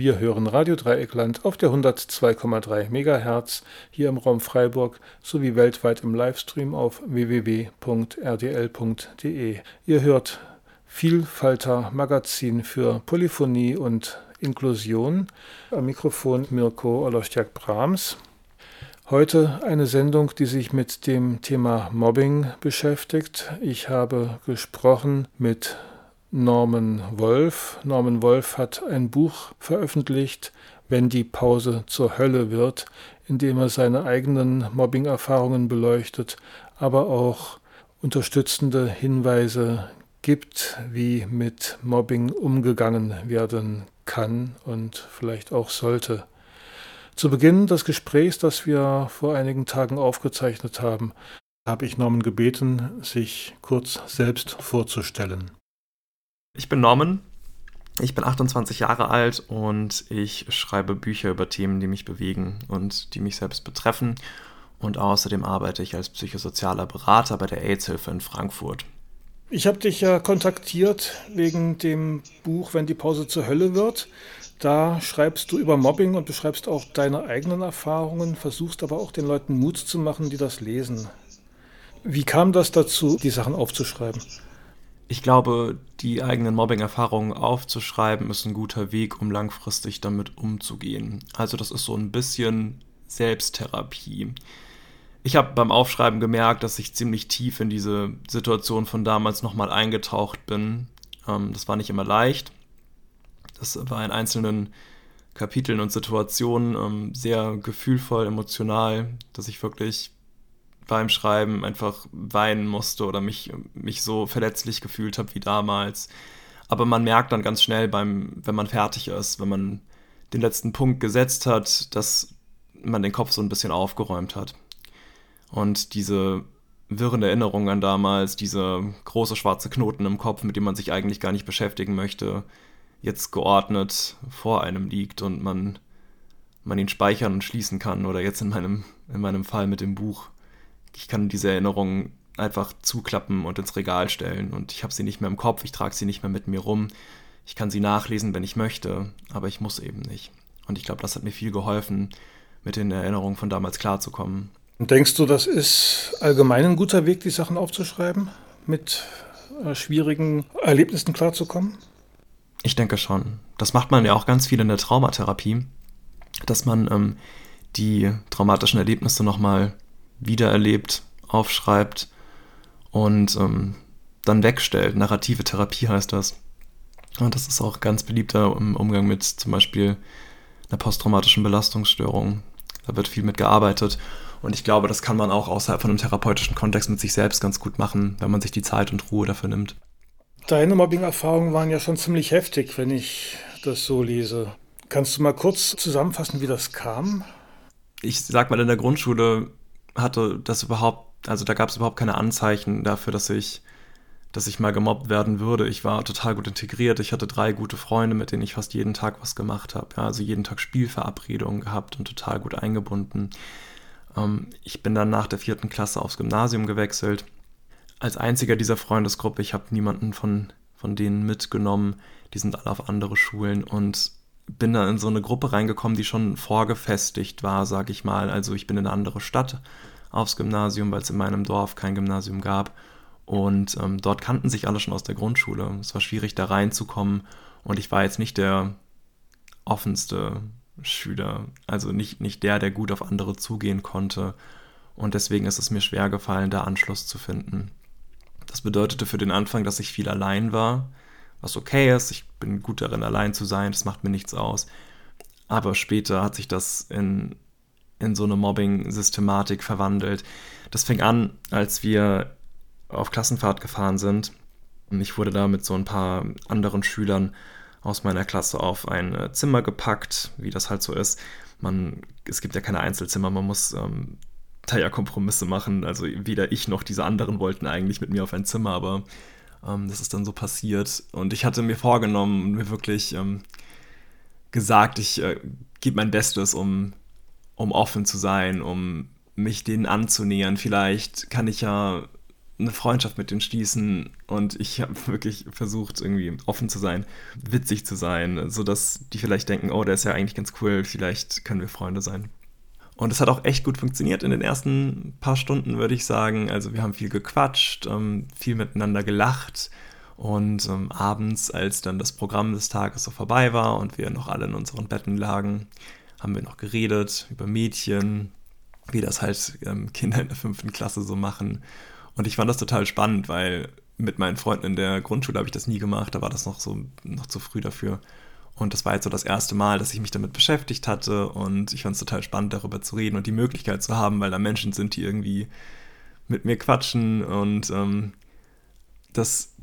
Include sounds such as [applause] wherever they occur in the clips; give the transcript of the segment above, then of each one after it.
Wir hören Radio Dreieckland auf der 102,3 MHz hier im Raum Freiburg sowie weltweit im Livestream auf www.rdl.de. Ihr hört Vielfalter Magazin für Polyphonie und Inklusion. Am Mikrofon Mirko Olostiak-Brahms. Heute eine Sendung, die sich mit dem Thema Mobbing beschäftigt. Ich habe gesprochen mit Norman Wolf. Norman Wolf hat ein Buch veröffentlicht, Wenn die Pause zur Hölle wird, in dem er seine eigenen Mobbing-Erfahrungen beleuchtet, aber auch unterstützende Hinweise gibt, wie mit Mobbing umgegangen werden kann und vielleicht auch sollte. Zu Beginn des Gesprächs, das wir vor einigen Tagen aufgezeichnet haben, habe ich Norman gebeten, sich kurz selbst vorzustellen. Ich bin Norman, ich bin 28 Jahre alt und ich schreibe Bücher über Themen, die mich bewegen und die mich selbst betreffen. Und außerdem arbeite ich als psychosozialer Berater bei der AIDS-Hilfe in Frankfurt. Ich habe dich ja kontaktiert wegen dem Buch Wenn die Pause zur Hölle wird. Da schreibst du über Mobbing und beschreibst auch deine eigenen Erfahrungen, versuchst aber auch den Leuten Mut zu machen, die das lesen. Wie kam das dazu, die Sachen aufzuschreiben? Ich glaube, die eigenen Mobbing-Erfahrungen aufzuschreiben, ist ein guter Weg, um langfristig damit umzugehen. Also das ist so ein bisschen Selbsttherapie. Ich habe beim Aufschreiben gemerkt, dass ich ziemlich tief in diese Situation von damals nochmal eingetaucht bin. Ähm, das war nicht immer leicht. Das war in einzelnen Kapiteln und Situationen ähm, sehr gefühlvoll, emotional, dass ich wirklich beim Schreiben einfach weinen musste oder mich, mich so verletzlich gefühlt habe wie damals. Aber man merkt dann ganz schnell, beim, wenn man fertig ist, wenn man den letzten Punkt gesetzt hat, dass man den Kopf so ein bisschen aufgeräumt hat. Und diese wirren Erinnerungen an damals, diese große schwarze Knoten im Kopf, mit dem man sich eigentlich gar nicht beschäftigen möchte, jetzt geordnet vor einem liegt und man, man ihn speichern und schließen kann. Oder jetzt in meinem, in meinem Fall mit dem Buch ich kann diese Erinnerungen einfach zuklappen und ins Regal stellen und ich habe sie nicht mehr im Kopf, ich trage sie nicht mehr mit mir rum. Ich kann sie nachlesen, wenn ich möchte, aber ich muss eben nicht. Und ich glaube, das hat mir viel geholfen, mit den Erinnerungen von damals klarzukommen. Und denkst du, das ist allgemein ein guter Weg, die Sachen aufzuschreiben, mit äh, schwierigen Erlebnissen klarzukommen? Ich denke schon. Das macht man ja auch ganz viel in der Traumatherapie, dass man ähm, die traumatischen Erlebnisse nochmal wiedererlebt, aufschreibt und ähm, dann wegstellt. Narrative Therapie heißt das. Und das ist auch ganz beliebter im Umgang mit zum Beispiel einer posttraumatischen Belastungsstörung. Da wird viel mit gearbeitet. Und ich glaube, das kann man auch außerhalb von einem therapeutischen Kontext mit sich selbst ganz gut machen, wenn man sich die Zeit und Ruhe dafür nimmt. Deine Mobbing-Erfahrungen waren ja schon ziemlich heftig, wenn ich das so lese. Kannst du mal kurz zusammenfassen, wie das kam? Ich sag mal, in der Grundschule hatte das überhaupt, also da gab es überhaupt keine Anzeichen dafür, dass ich, dass ich mal gemobbt werden würde. Ich war total gut integriert. Ich hatte drei gute Freunde, mit denen ich fast jeden Tag was gemacht habe. Ja, also jeden Tag Spielverabredungen gehabt und total gut eingebunden. Ähm, ich bin dann nach der vierten Klasse aufs Gymnasium gewechselt. Als einziger dieser Freundesgruppe, ich habe niemanden von, von denen mitgenommen. Die sind alle auf andere Schulen und bin da in so eine Gruppe reingekommen, die schon vorgefestigt war, sag ich mal. Also ich bin in eine andere Stadt aufs Gymnasium, weil es in meinem Dorf kein Gymnasium gab. Und ähm, dort kannten sich alle schon aus der Grundschule. Es war schwierig, da reinzukommen. Und ich war jetzt nicht der offenste Schüler. Also nicht, nicht der, der gut auf andere zugehen konnte. Und deswegen ist es mir schwer gefallen, da Anschluss zu finden. Das bedeutete für den Anfang, dass ich viel allein war was okay ist. Ich bin gut darin, allein zu sein, das macht mir nichts aus. Aber später hat sich das in, in so eine Mobbing-Systematik verwandelt. Das fing an, als wir auf Klassenfahrt gefahren sind. Und ich wurde da mit so ein paar anderen Schülern aus meiner Klasse auf ein äh, Zimmer gepackt, wie das halt so ist. Man, es gibt ja keine Einzelzimmer, man muss ähm, da ja Kompromisse machen. Also weder ich noch diese anderen wollten eigentlich mit mir auf ein Zimmer, aber ähm, das ist dann so passiert. Und ich hatte mir vorgenommen und mir wirklich ähm, gesagt, ich äh, gebe mein Bestes, um, um offen zu sein, um mich denen anzunähern. Vielleicht kann ich ja eine Freundschaft mit denen schließen und ich habe [laughs] wirklich versucht, irgendwie offen zu sein, witzig zu sein, sodass die vielleicht denken, oh, der ist ja eigentlich ganz cool, vielleicht können wir Freunde sein. Und es hat auch echt gut funktioniert in den ersten paar Stunden, würde ich sagen. Also wir haben viel gequatscht, ähm, viel miteinander gelacht. Und ähm, abends, als dann das Programm des Tages so vorbei war und wir noch alle in unseren Betten lagen, haben wir noch geredet über Mädchen, wie das halt ähm, Kinder in der fünften Klasse so machen. Und ich fand das total spannend, weil mit meinen Freunden in der Grundschule habe ich das nie gemacht, da war das noch so noch zu früh dafür. Und das war jetzt so das erste Mal, dass ich mich damit beschäftigt hatte und ich fand es total spannend, darüber zu reden und die Möglichkeit zu haben, weil da Menschen sind, die irgendwie mit mir quatschen und ähm, das,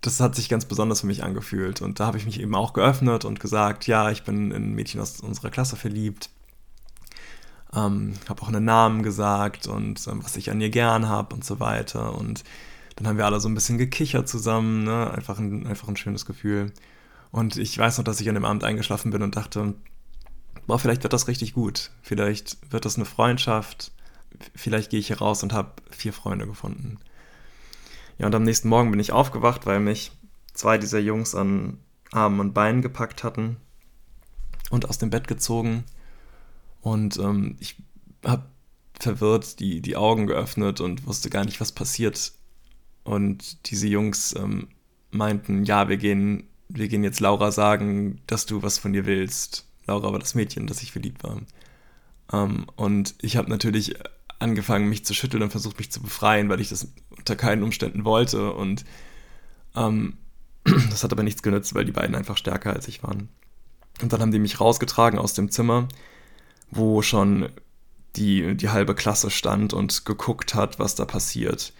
das hat sich ganz besonders für mich angefühlt. Und da habe ich mich eben auch geöffnet und gesagt, ja, ich bin in ein Mädchen aus unserer Klasse verliebt. Ähm, habe auch einen Namen gesagt und ähm, was ich an ihr gern habe und so weiter. Und dann haben wir alle so ein bisschen gekichert zusammen, ne? einfach, ein, einfach ein schönes Gefühl. Und ich weiß noch, dass ich an dem Abend eingeschlafen bin und dachte, boah, vielleicht wird das richtig gut. Vielleicht wird das eine Freundschaft. Vielleicht gehe ich hier raus und habe vier Freunde gefunden. Ja, und am nächsten Morgen bin ich aufgewacht, weil mich zwei dieser Jungs an Armen und Beinen gepackt hatten und aus dem Bett gezogen. Und ähm, ich habe verwirrt die, die Augen geöffnet und wusste gar nicht, was passiert. Und diese Jungs ähm, meinten, ja, wir gehen wir gehen jetzt Laura sagen, dass du was von dir willst. Laura war das Mädchen, das ich verliebt war. Ähm, und ich habe natürlich angefangen, mich zu schütteln und versucht, mich zu befreien, weil ich das unter keinen Umständen wollte. Und ähm, [clears throat] das hat aber nichts genützt, weil die beiden einfach stärker als ich waren. Und dann haben die mich rausgetragen aus dem Zimmer, wo schon die, die halbe Klasse stand und geguckt hat, was da passiert.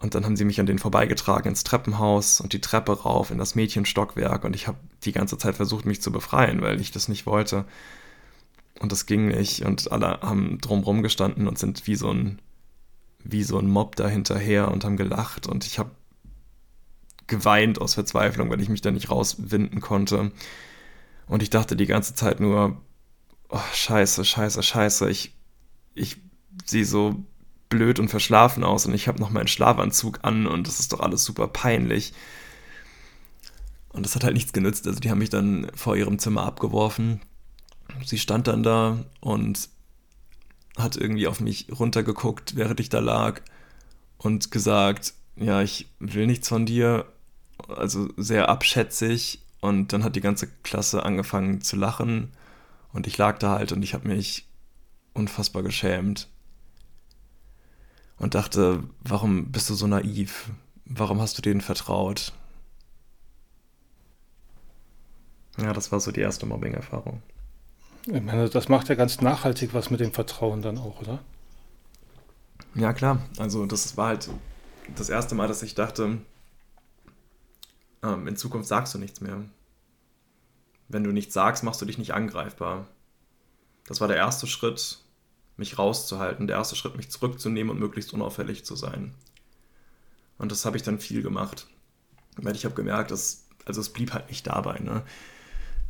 Und dann haben sie mich an denen vorbeigetragen ins Treppenhaus und die Treppe rauf in das Mädchenstockwerk. Und ich habe die ganze Zeit versucht, mich zu befreien, weil ich das nicht wollte. Und das ging nicht. Und alle haben drumrum gestanden und sind wie so ein, wie so ein Mob da hinterher und haben gelacht. Und ich habe geweint aus Verzweiflung, weil ich mich da nicht rauswinden konnte. Und ich dachte die ganze Zeit nur, oh, scheiße, scheiße, scheiße. Ich, ich sehe so blöd und verschlafen aus und ich habe noch meinen Schlafanzug an und das ist doch alles super peinlich. Und das hat halt nichts genützt. Also die haben mich dann vor ihrem Zimmer abgeworfen. Sie stand dann da und hat irgendwie auf mich runtergeguckt, während ich da lag und gesagt, ja, ich will nichts von dir. Also sehr abschätzig. Und dann hat die ganze Klasse angefangen zu lachen. Und ich lag da halt und ich habe mich unfassbar geschämt und dachte, warum bist du so naiv? Warum hast du denen vertraut? Ja, das war so die erste Mobbing-Erfahrung. Ich meine, das macht ja ganz nachhaltig was mit dem Vertrauen dann auch, oder? Ja, klar. Also das war halt das erste Mal, dass ich dachte, ähm, in Zukunft sagst du nichts mehr. Wenn du nichts sagst, machst du dich nicht angreifbar. Das war der erste Schritt, mich rauszuhalten. Der erste Schritt, mich zurückzunehmen und möglichst unauffällig zu sein. Und das habe ich dann viel gemacht. Weil ich habe gemerkt, dass, also es blieb halt nicht dabei. Ne?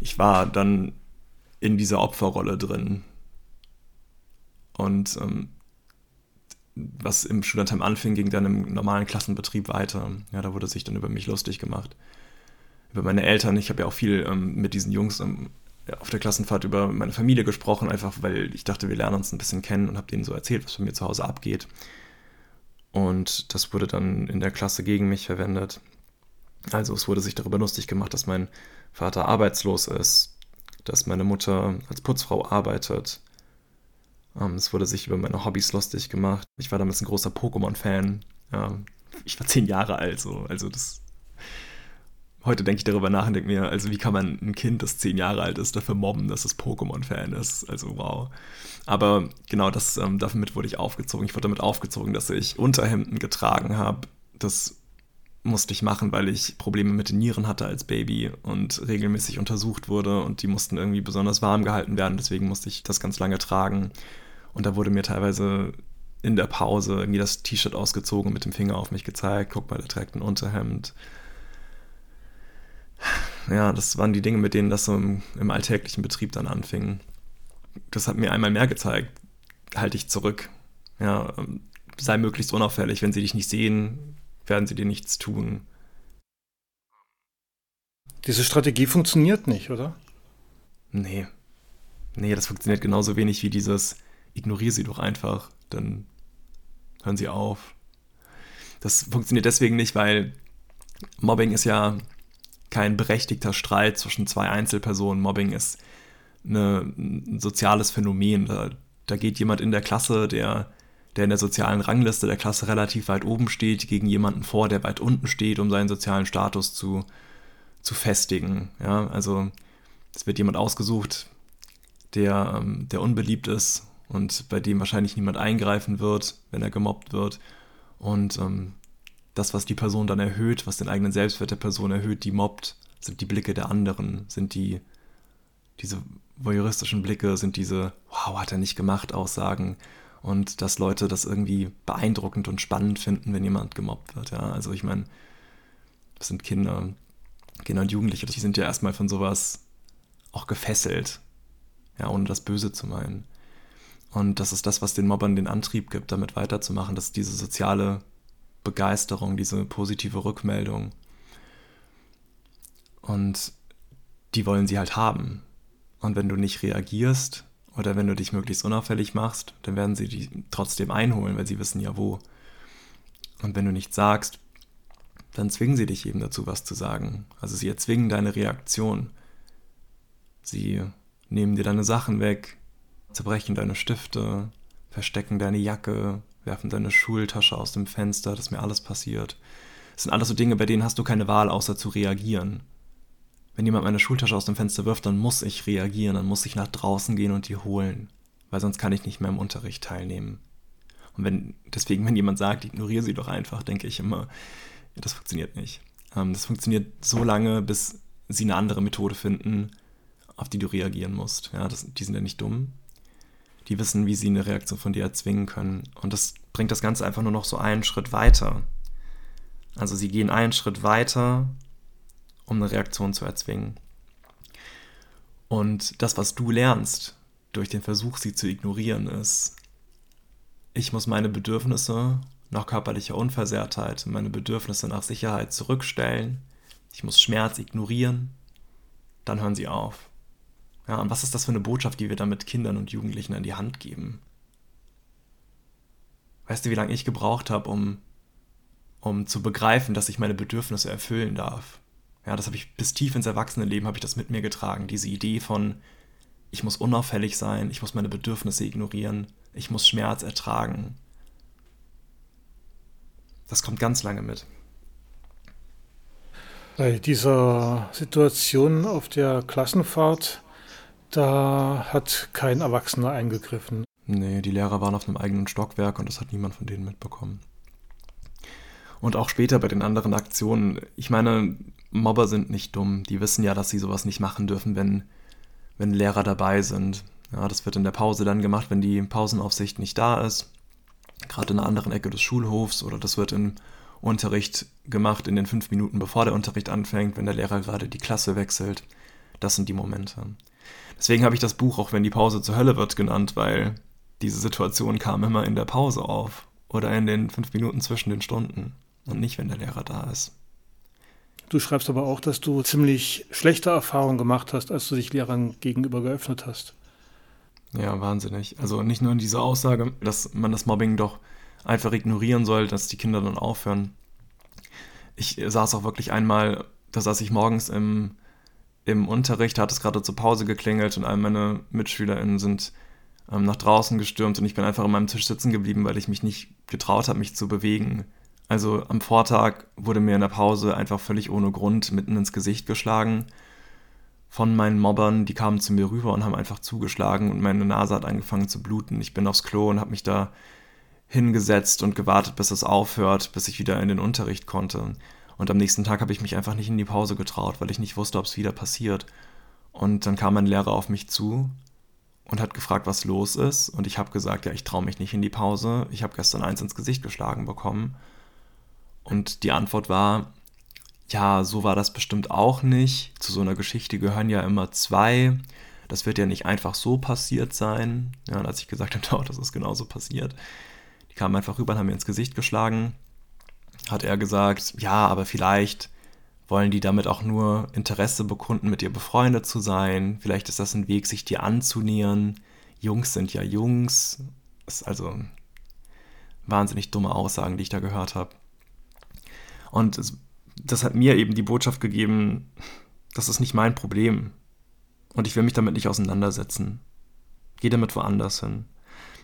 Ich war dann in dieser Opferrolle drin. Und ähm, was im Studentheim anfing, ging dann im normalen Klassenbetrieb weiter. Ja, da wurde sich dann über mich lustig gemacht. Über meine Eltern. Ich habe ja auch viel ähm, mit diesen Jungs ähm, auf der Klassenfahrt über meine Familie gesprochen, einfach weil ich dachte, wir lernen uns ein bisschen kennen und habe denen so erzählt, was bei mir zu Hause abgeht. Und das wurde dann in der Klasse gegen mich verwendet. Also es wurde sich darüber lustig gemacht, dass mein Vater arbeitslos ist, dass meine Mutter als Putzfrau arbeitet. Ähm, es wurde sich über meine Hobbys lustig gemacht. Ich war damals ein großer Pokémon-Fan. Ich war zehn Jahre alt, so. also das heute denke ich darüber nach und denke mir, also wie kann man ein Kind, das zehn Jahre alt ist, dafür mobben, dass es Pokémon-Fan ist? Also wow. Aber genau das, ähm, damit wurde ich aufgezogen. Ich wurde damit aufgezogen, dass ich Unterhemden getragen habe. Das musste ich machen, weil ich Probleme mit den Nieren hatte als Baby und regelmäßig untersucht wurde und die mussten irgendwie besonders warm gehalten werden. Deswegen musste ich das ganz lange tragen. Und da wurde mir teilweise in der Pause irgendwie das T-Shirt ausgezogen und mit dem Finger auf mich gezeigt. Guck mal, der trägt ein Unterhemd ja, das waren die Dinge, mit denen das so im, im alltäglichen Betrieb dann anfing. Das hat mir einmal mehr gezeigt, halte ich zurück. Ja, ähm, sei möglichst unauffällig. Wenn sie dich nicht sehen, werden sie dir nichts tun. Diese Strategie funktioniert nicht, oder? Nee. Nee, das funktioniert genauso wenig wie dieses ignoriere sie doch einfach, dann hören sie auf. Das funktioniert deswegen nicht, weil Mobbing ist ja kein berechtigter Streit zwischen zwei Einzelpersonen. Mobbing ist eine, ein soziales Phänomen. Da, da geht jemand in der Klasse, der, der in der sozialen Rangliste der Klasse relativ weit oben steht, gegen jemanden vor, der weit unten steht, um seinen sozialen Status zu, zu festigen. Ja, also es wird jemand ausgesucht, der, ähm, der unbeliebt ist und bei dem wahrscheinlich niemand eingreifen wird, wenn er gemobbt wird. Und ähm, das, was die Person dann erhöht, was den eigenen Selbstwert der Person erhöht, die mobbt, sind die Blicke der anderen, sind die, diese voyeuristischen Blicke, sind diese, wow, hat er nicht gemacht, Aussagen. Und dass Leute das irgendwie beeindruckend und spannend finden, wenn jemand gemobbt wird. Ja, also ich meine, das sind Kinder, Kinder und Jugendliche, die sind ja erstmal von sowas auch gefesselt. Ja, ohne das Böse zu meinen. Und das ist das, was den Mobbern den Antrieb gibt, damit weiterzumachen, dass diese soziale Begeisterung, diese positive Rückmeldung. Und die wollen sie halt haben. Und wenn du nicht reagierst oder wenn du dich möglichst unauffällig machst, dann werden sie die trotzdem einholen, weil sie wissen ja wo. Und wenn du nichts sagst, dann zwingen sie dich eben dazu, was zu sagen. Also sie erzwingen deine Reaktion. Sie nehmen dir deine Sachen weg, zerbrechen deine Stifte, verstecken deine Jacke, werfen deine Schultasche aus dem Fenster, das ist mir alles passiert. Das sind alles so Dinge, bei denen hast du keine Wahl, außer zu reagieren. Wenn jemand meine Schultasche aus dem Fenster wirft, dann muss ich reagieren, dann muss ich nach draußen gehen und die holen, weil sonst kann ich nicht mehr im Unterricht teilnehmen. Und wenn, deswegen, wenn jemand sagt, ignoriere sie doch einfach, denke ich immer, ja, das funktioniert nicht. Ähm, das funktioniert so lange, bis sie eine andere Methode finden, auf die du reagieren musst. Ja, das, die sind ja nicht dumm, die wissen, wie sie eine Reaktion von dir erzwingen können. Und das bringt das Ganze einfach nur noch so einen Schritt weiter. Also sie gehen einen Schritt weiter, um eine Reaktion zu erzwingen. Und das, was du lernst durch den Versuch, sie zu ignorieren, ist, ich muss meine Bedürfnisse nach körperlicher Unversehrtheit, meine Bedürfnisse nach Sicherheit zurückstellen, ich muss Schmerz ignorieren, dann hören sie auf. Ja, und was ist das für eine Botschaft, die wir damit Kindern und Jugendlichen an die Hand geben? Weißt du, wie lange ich gebraucht habe, um, um zu begreifen, dass ich meine Bedürfnisse erfüllen darf? Ja, das habe ich bis tief ins Erwachsenenleben habe ich das mit mir getragen. Diese Idee von, ich muss unauffällig sein, ich muss meine Bedürfnisse ignorieren, ich muss Schmerz ertragen. Das kommt ganz lange mit. Bei dieser Situation auf der Klassenfahrt da hat kein Erwachsener eingegriffen. Nee, die Lehrer waren auf einem eigenen Stockwerk und das hat niemand von denen mitbekommen. Und auch später bei den anderen Aktionen, ich meine, Mobber sind nicht dumm. Die wissen ja, dass sie sowas nicht machen dürfen, wenn, wenn Lehrer dabei sind. Ja, das wird in der Pause dann gemacht, wenn die Pausenaufsicht nicht da ist. Gerade in einer anderen Ecke des Schulhofs oder das wird im Unterricht gemacht in den fünf Minuten, bevor der Unterricht anfängt, wenn der Lehrer gerade die Klasse wechselt. Das sind die Momente. Deswegen habe ich das Buch auch, wenn die Pause zur Hölle wird, genannt, weil diese Situation kam immer in der Pause auf oder in den fünf Minuten zwischen den Stunden und nicht, wenn der Lehrer da ist. Du schreibst aber auch, dass du ziemlich schlechte Erfahrungen gemacht hast, als du dich Lehrern gegenüber geöffnet hast. Ja, wahnsinnig. Also nicht nur in dieser Aussage, dass man das Mobbing doch einfach ignorieren soll, dass die Kinder dann aufhören. Ich saß auch wirklich einmal, da saß ich morgens im im Unterricht hat es gerade zur Pause geklingelt und all meine MitschülerInnen sind ähm, nach draußen gestürmt und ich bin einfach an meinem Tisch sitzen geblieben, weil ich mich nicht getraut habe, mich zu bewegen. Also am Vortag wurde mir in der Pause einfach völlig ohne Grund mitten ins Gesicht geschlagen von meinen Mobbern. Die kamen zu mir rüber und haben einfach zugeschlagen und meine Nase hat angefangen zu bluten. Ich bin aufs Klo und habe mich da hingesetzt und gewartet, bis es aufhört, bis ich wieder in den Unterricht konnte. Und am nächsten Tag habe ich mich einfach nicht in die Pause getraut, weil ich nicht wusste, ob es wieder passiert. Und dann kam mein Lehrer auf mich zu und hat gefragt, was los ist. Und ich habe gesagt, ja, ich traue mich nicht in die Pause. Ich habe gestern eins ins Gesicht geschlagen bekommen. Und die Antwort war, ja, so war das bestimmt auch nicht. Zu so einer Geschichte gehören ja immer zwei. Das wird ja nicht einfach so passiert sein. Ja, und als ich gesagt [laughs] habe, doch, das ist genauso passiert, kamen einfach rüber und haben mir ins Gesicht geschlagen. Hat er gesagt, ja, aber vielleicht wollen die damit auch nur Interesse bekunden, mit dir befreundet zu sein. Vielleicht ist das ein Weg, sich dir anzunähern. Jungs sind ja Jungs. Das ist also wahnsinnig dumme Aussagen, die ich da gehört habe. Und das hat mir eben die Botschaft gegeben, das ist nicht mein Problem. Und ich will mich damit nicht auseinandersetzen. Geh damit woanders hin.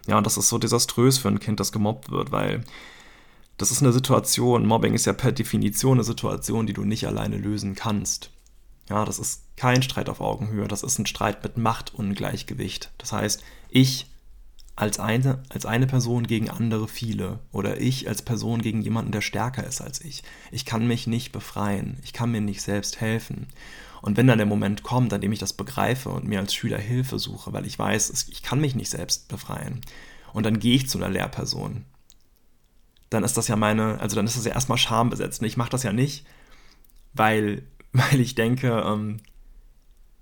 Ja, und das ist so desaströs für ein Kind, das gemobbt wird, weil das ist eine Situation, Mobbing ist ja per Definition eine Situation, die du nicht alleine lösen kannst. Ja, das ist kein Streit auf Augenhöhe, das ist ein Streit mit Machtungleichgewicht. Das heißt, ich als eine, als eine Person gegen andere viele oder ich als Person gegen jemanden, der stärker ist als ich. Ich kann mich nicht befreien, ich kann mir nicht selbst helfen. Und wenn dann der Moment kommt, an dem ich das begreife und mir als Schüler Hilfe suche, weil ich weiß, ich kann mich nicht selbst befreien, und dann gehe ich zu einer Lehrperson, dann ist das ja meine, also dann ist das ja erstmal schambesetzt. Und ich mache das ja nicht, weil, [laughs] weil ich denke, ähm,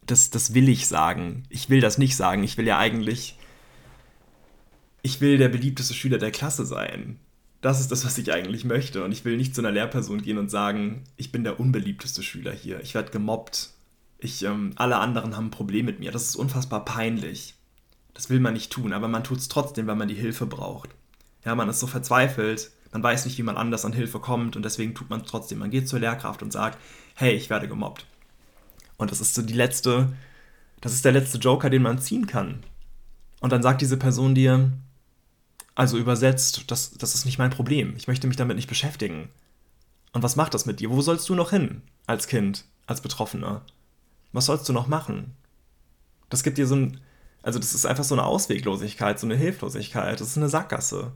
das, das will ich sagen. Ich will das nicht sagen. Ich will ja eigentlich ich will der beliebteste Schüler der Klasse sein. Das ist das, was ich eigentlich möchte. Und ich will nicht zu einer Lehrperson gehen und sagen, ich bin der unbeliebteste Schüler hier. Ich werde gemobbt. Ich, ähm, alle anderen haben ein Problem mit mir. Das ist unfassbar peinlich. Das will man nicht tun, aber man tut es trotzdem, weil man die Hilfe braucht. Ja, man ist so verzweifelt, man weiß nicht, wie man anders an Hilfe kommt und deswegen tut man es trotzdem. Man geht zur Lehrkraft und sagt, hey, ich werde gemobbt. Und das ist so die letzte, das ist der letzte Joker, den man ziehen kann. Und dann sagt diese Person dir, also übersetzt, das, das ist nicht mein Problem. Ich möchte mich damit nicht beschäftigen. Und was macht das mit dir? Wo sollst du noch hin als Kind, als Betroffener? Was sollst du noch machen? Das gibt dir so ein, also das ist einfach so eine Ausweglosigkeit, so eine Hilflosigkeit. Das ist eine Sackgasse.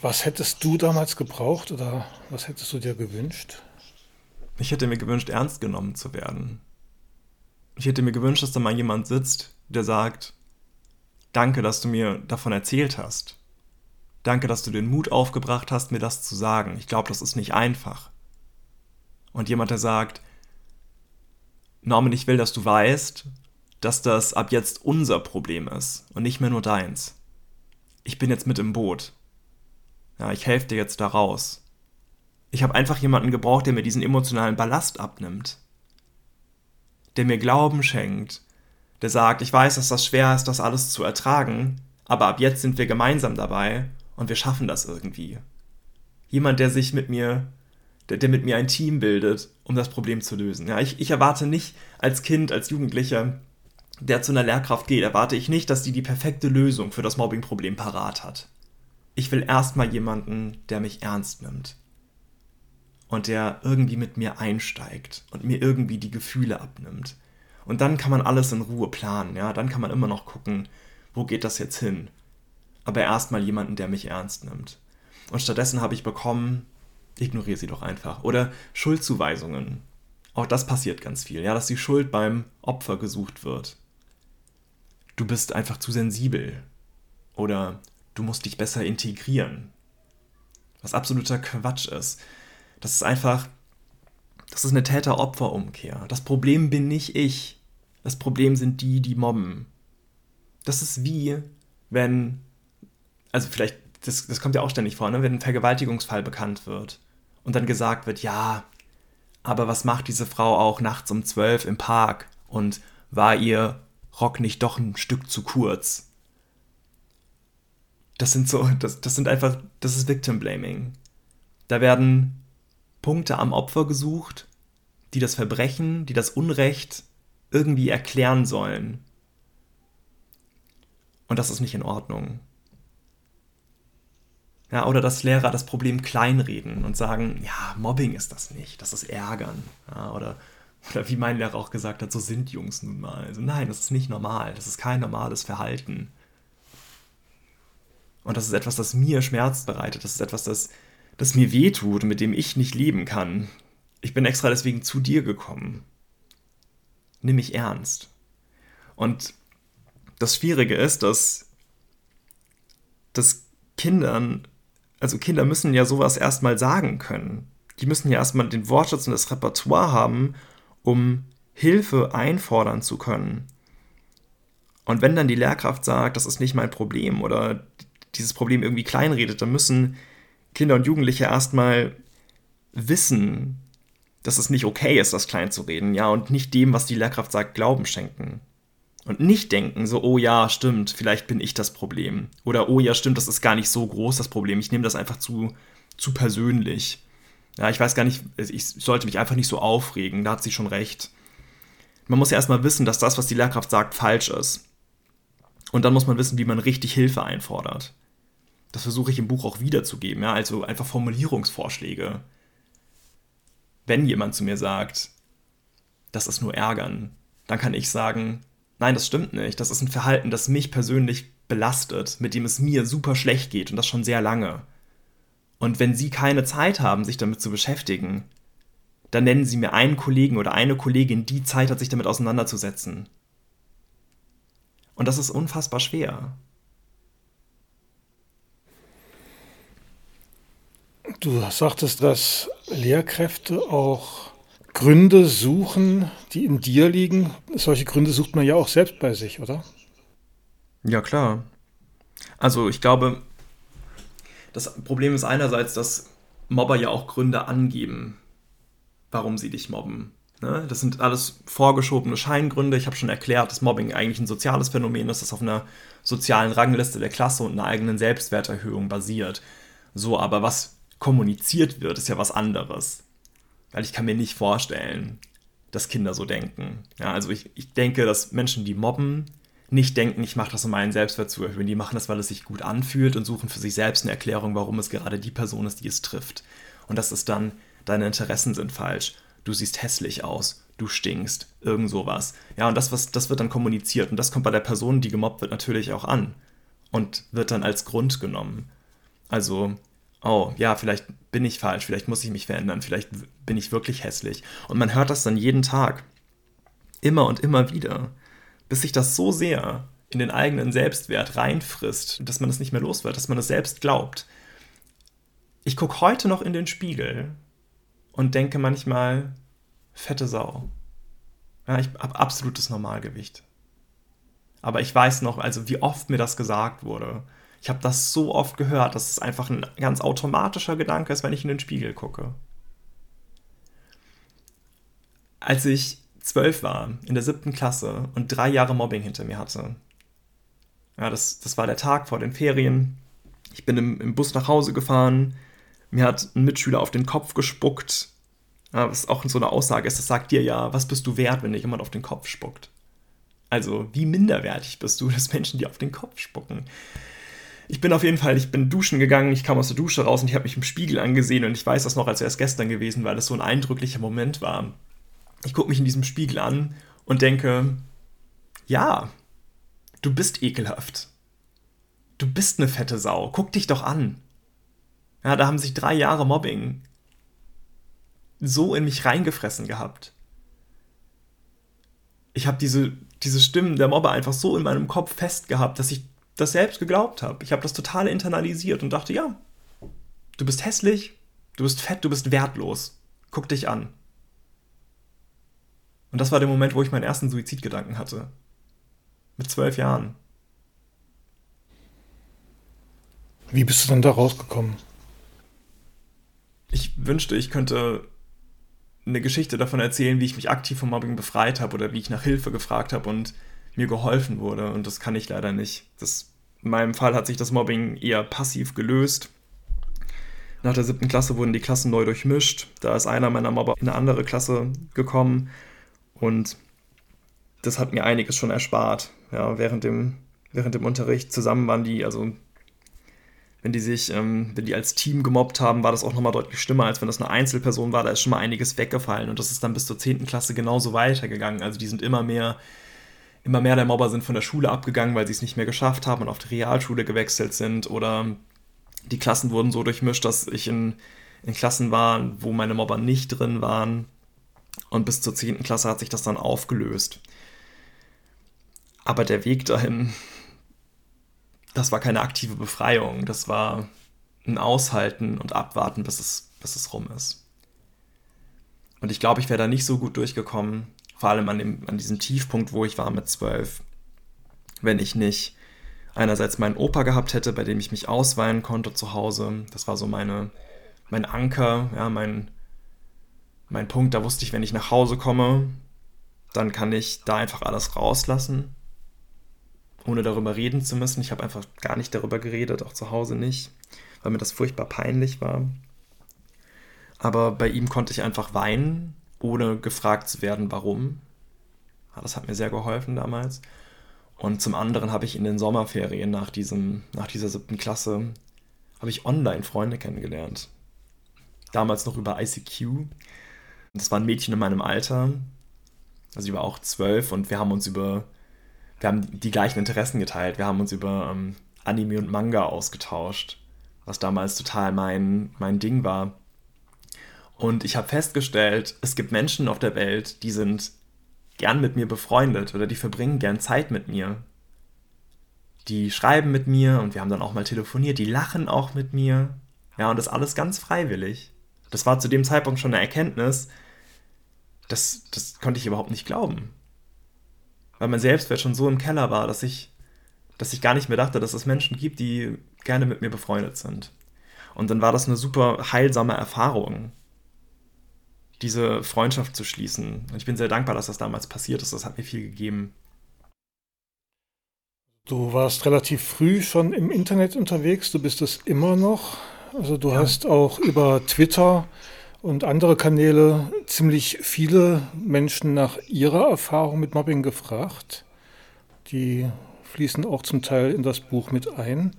Was hättest du damals gebraucht oder was hättest du dir gewünscht? Ich hätte mir gewünscht, ernst genommen zu werden. Ich hätte mir gewünscht, dass da mal jemand sitzt, der sagt, Danke, dass du mir davon erzählt hast. Danke, dass du den Mut aufgebracht hast, mir das zu sagen. Ich glaube, das ist nicht einfach. Und jemand, der sagt, Norman, ich will, dass du weißt, dass das ab jetzt unser Problem ist und nicht mehr nur deins. Ich bin jetzt mit im Boot. Ja, ich helfe dir jetzt da raus. Ich habe einfach jemanden gebraucht, der mir diesen emotionalen Ballast abnimmt. Der mir Glauben schenkt, der sagt, ich weiß, dass das schwer ist, das alles zu ertragen, aber ab jetzt sind wir gemeinsam dabei und wir schaffen das irgendwie. Jemand, der sich mit mir, der, der mit mir ein Team bildet, um das Problem zu lösen. Ja, ich, ich erwarte nicht als Kind, als Jugendlicher, der zu einer Lehrkraft geht, erwarte ich nicht, dass die die perfekte Lösung für das Mobbingproblem parat hat. Ich will erstmal jemanden, der mich ernst nimmt. Und der irgendwie mit mir einsteigt und mir irgendwie die Gefühle abnimmt und dann kann man alles in Ruhe planen, ja. Dann kann man immer noch gucken, wo geht das jetzt hin. Aber erstmal jemanden, der mich ernst nimmt. Und stattdessen habe ich bekommen, ignoriere sie doch einfach. Oder Schuldzuweisungen. Auch das passiert ganz viel, ja, dass die Schuld beim Opfer gesucht wird. Du bist einfach zu sensibel. Oder du musst dich besser integrieren. Was absoluter Quatsch ist. Das ist einfach, das ist eine Täter-Opfer-Umkehr. Das Problem bin nicht ich. Das Problem sind die, die mobben. Das ist wie, wenn, also vielleicht, das, das kommt ja auch ständig vor, ne? wenn ein Vergewaltigungsfall bekannt wird und dann gesagt wird, ja, aber was macht diese Frau auch nachts um zwölf im Park und war ihr Rock nicht doch ein Stück zu kurz? Das sind so, das, das sind einfach, das ist Victim Blaming. Da werden Punkte am Opfer gesucht, die das Verbrechen, die das Unrecht irgendwie erklären sollen. Und das ist nicht in Ordnung. Ja, oder dass Lehrer das Problem kleinreden und sagen, ja, Mobbing ist das nicht, das ist Ärgern. Ja, oder, oder wie mein Lehrer auch gesagt hat, so sind Jungs nun mal. Also nein, das ist nicht normal, das ist kein normales Verhalten. Und das ist etwas, das mir Schmerz bereitet, das ist etwas, das, das mir wehtut und mit dem ich nicht leben kann. Ich bin extra deswegen zu dir gekommen nimm mich ernst. Und das Schwierige ist, dass, dass Kindern, also Kinder müssen ja sowas erstmal sagen können. Die müssen ja erstmal den Wortschatz und das Repertoire haben, um Hilfe einfordern zu können. Und wenn dann die Lehrkraft sagt, das ist nicht mein Problem oder dieses Problem irgendwie kleinredet, dann müssen Kinder und Jugendliche erstmal wissen, dass es nicht okay ist, das klein zu reden, ja, und nicht dem, was die Lehrkraft sagt, Glauben schenken. Und nicht denken, so, oh ja, stimmt, vielleicht bin ich das Problem. Oder, oh ja, stimmt, das ist gar nicht so groß, das Problem. Ich nehme das einfach zu, zu persönlich. Ja, ich weiß gar nicht, ich sollte mich einfach nicht so aufregen, da hat sie schon recht. Man muss ja erstmal wissen, dass das, was die Lehrkraft sagt, falsch ist. Und dann muss man wissen, wie man richtig Hilfe einfordert. Das versuche ich im Buch auch wiederzugeben, ja, also einfach Formulierungsvorschläge. Wenn jemand zu mir sagt, das ist nur Ärgern, dann kann ich sagen, nein, das stimmt nicht. Das ist ein Verhalten, das mich persönlich belastet, mit dem es mir super schlecht geht und das schon sehr lange. Und wenn Sie keine Zeit haben, sich damit zu beschäftigen, dann nennen Sie mir einen Kollegen oder eine Kollegin, die Zeit hat, sich damit auseinanderzusetzen. Und das ist unfassbar schwer. Du sagtest, dass Lehrkräfte auch Gründe suchen, die in dir liegen. Solche Gründe sucht man ja auch selbst bei sich, oder? Ja, klar. Also ich glaube, das Problem ist einerseits, dass Mobber ja auch Gründe angeben, warum sie dich mobben. Ne? Das sind alles vorgeschobene Scheingründe. Ich habe schon erklärt, dass Mobbing eigentlich ein soziales Phänomen ist, das auf einer sozialen Rangliste der Klasse und einer eigenen Selbstwerterhöhung basiert. So, aber was kommuniziert wird, ist ja was anderes. Weil ich kann mir nicht vorstellen, dass Kinder so denken. Ja, also ich, ich denke, dass Menschen, die mobben, nicht denken, ich mache das, um meinen Selbstwert zu erhöhen. Die machen das, weil es sich gut anfühlt und suchen für sich selbst eine Erklärung, warum es gerade die Person ist, die es trifft. Und das ist dann, deine Interessen sind falsch du siehst hässlich aus, du stinkst, irgend sowas. Ja, und das, was, das wird dann kommuniziert und das kommt bei der Person, die gemobbt wird, natürlich auch an und wird dann als Grund genommen. Also, oh, ja, vielleicht bin ich falsch, vielleicht muss ich mich verändern, vielleicht bin ich wirklich hässlich. Und man hört das dann jeden Tag. Immer und immer wieder. Bis sich das so sehr in den eigenen Selbstwert reinfrisst, dass man es nicht mehr los wird, dass man es selbst glaubt. Ich gucke heute noch in den Spiegel und denke manchmal, fette Sau. Ja, ich habe absolutes Normalgewicht. Aber ich weiß noch, also wie oft mir das gesagt wurde. Ich habe das so oft gehört, dass es einfach ein ganz automatischer Gedanke ist, wenn ich in den Spiegel gucke. Als ich zwölf war, in der siebten Klasse und drei Jahre Mobbing hinter mir hatte. Ja, das, das war der Tag vor den Ferien. Ich bin im, im Bus nach Hause gefahren, mir hat ein Mitschüler auf den Kopf gespuckt, was auch so eine Aussage ist. Das sagt dir ja, was bist du wert, wenn dir jemand auf den Kopf spuckt? Also, wie minderwertig bist du, dass Menschen dir auf den Kopf spucken? Ich bin auf jeden Fall, ich bin duschen gegangen, ich kam aus der Dusche raus und ich habe mich im Spiegel angesehen und ich weiß das noch, als wäre es gestern gewesen, weil das so ein eindrücklicher Moment war. Ich gucke mich in diesem Spiegel an und denke, ja, du bist ekelhaft. Du bist eine fette Sau. Guck dich doch an. Ja, da haben sich drei Jahre Mobbing so in mich reingefressen gehabt. Ich habe diese, diese Stimmen der Mobber einfach so in meinem Kopf festgehabt, dass ich das selbst geglaubt habe. Ich habe das total internalisiert und dachte, ja, du bist hässlich, du bist fett, du bist wertlos. Guck dich an. Und das war der Moment, wo ich meinen ersten Suizidgedanken hatte. Mit zwölf Jahren. Wie bist du dann da rausgekommen? Ich wünschte, ich könnte eine Geschichte davon erzählen, wie ich mich aktiv vom Mobbing befreit habe oder wie ich nach Hilfe gefragt habe und mir geholfen wurde. Und das kann ich leider nicht. Das, in meinem Fall hat sich das Mobbing eher passiv gelöst. Nach der siebten Klasse wurden die Klassen neu durchmischt. Da ist einer meiner Mobber in eine andere Klasse gekommen und das hat mir einiges schon erspart. Ja, während dem, während dem Unterricht zusammen waren die, also wenn die sich, ähm, wenn die als Team gemobbt haben, war das auch nochmal deutlich schlimmer, als wenn das eine Einzelperson war. Da ist schon mal einiges weggefallen und das ist dann bis zur 10. Klasse genauso weitergegangen. Also die sind immer mehr, immer mehr der Mobber sind von der Schule abgegangen, weil sie es nicht mehr geschafft haben und auf die Realschule gewechselt sind oder die Klassen wurden so durchmischt, dass ich in, in Klassen war, wo meine Mobber nicht drin waren. Und bis zur 10. Klasse hat sich das dann aufgelöst. Aber der Weg dahin, das war keine aktive Befreiung, das war ein Aushalten und Abwarten, bis es, bis es rum ist. Und ich glaube, ich wäre da nicht so gut durchgekommen, vor allem an, dem, an diesem Tiefpunkt, wo ich war mit zwölf. wenn ich nicht einerseits meinen Opa gehabt hätte, bei dem ich mich ausweinen konnte zu Hause. Das war so meine, mein Anker, ja, mein, mein Punkt. Da wusste ich, wenn ich nach Hause komme, dann kann ich da einfach alles rauslassen, ohne darüber reden zu müssen. Ich habe einfach gar nicht darüber geredet, auch zu Hause nicht, weil mir das furchtbar peinlich war. Aber bei ihm konnte ich einfach weinen, ohne gefragt zu werden, warum. Das hat mir sehr geholfen damals. Und zum anderen habe ich in den Sommerferien nach, diesem, nach dieser siebten Klasse, habe ich online Freunde kennengelernt. Damals noch über ICQ. Das war ein Mädchen in meinem Alter. Also ich war auch zwölf und wir haben uns über, wir haben die gleichen Interessen geteilt. Wir haben uns über ähm, Anime und Manga ausgetauscht, was damals total mein, mein Ding war. Und ich habe festgestellt, es gibt Menschen auf der Welt, die sind gern mit mir befreundet oder die verbringen gern Zeit mit mir. Die schreiben mit mir und wir haben dann auch mal telefoniert, die lachen auch mit mir. Ja, und das alles ganz freiwillig. Das war zu dem Zeitpunkt schon eine Erkenntnis, das, das konnte ich überhaupt nicht glauben. Weil mein Selbstwert schon so im Keller war, dass ich, dass ich gar nicht mehr dachte, dass es Menschen gibt, die gerne mit mir befreundet sind. Und dann war das eine super heilsame Erfahrung diese Freundschaft zu schließen. Und ich bin sehr dankbar, dass das damals passiert ist. Das hat mir viel gegeben. Du warst relativ früh schon im Internet unterwegs, du bist es immer noch. Also du ja. hast auch über Twitter und andere Kanäle ziemlich viele Menschen nach ihrer Erfahrung mit Mobbing gefragt. Die fließen auch zum Teil in das Buch mit ein.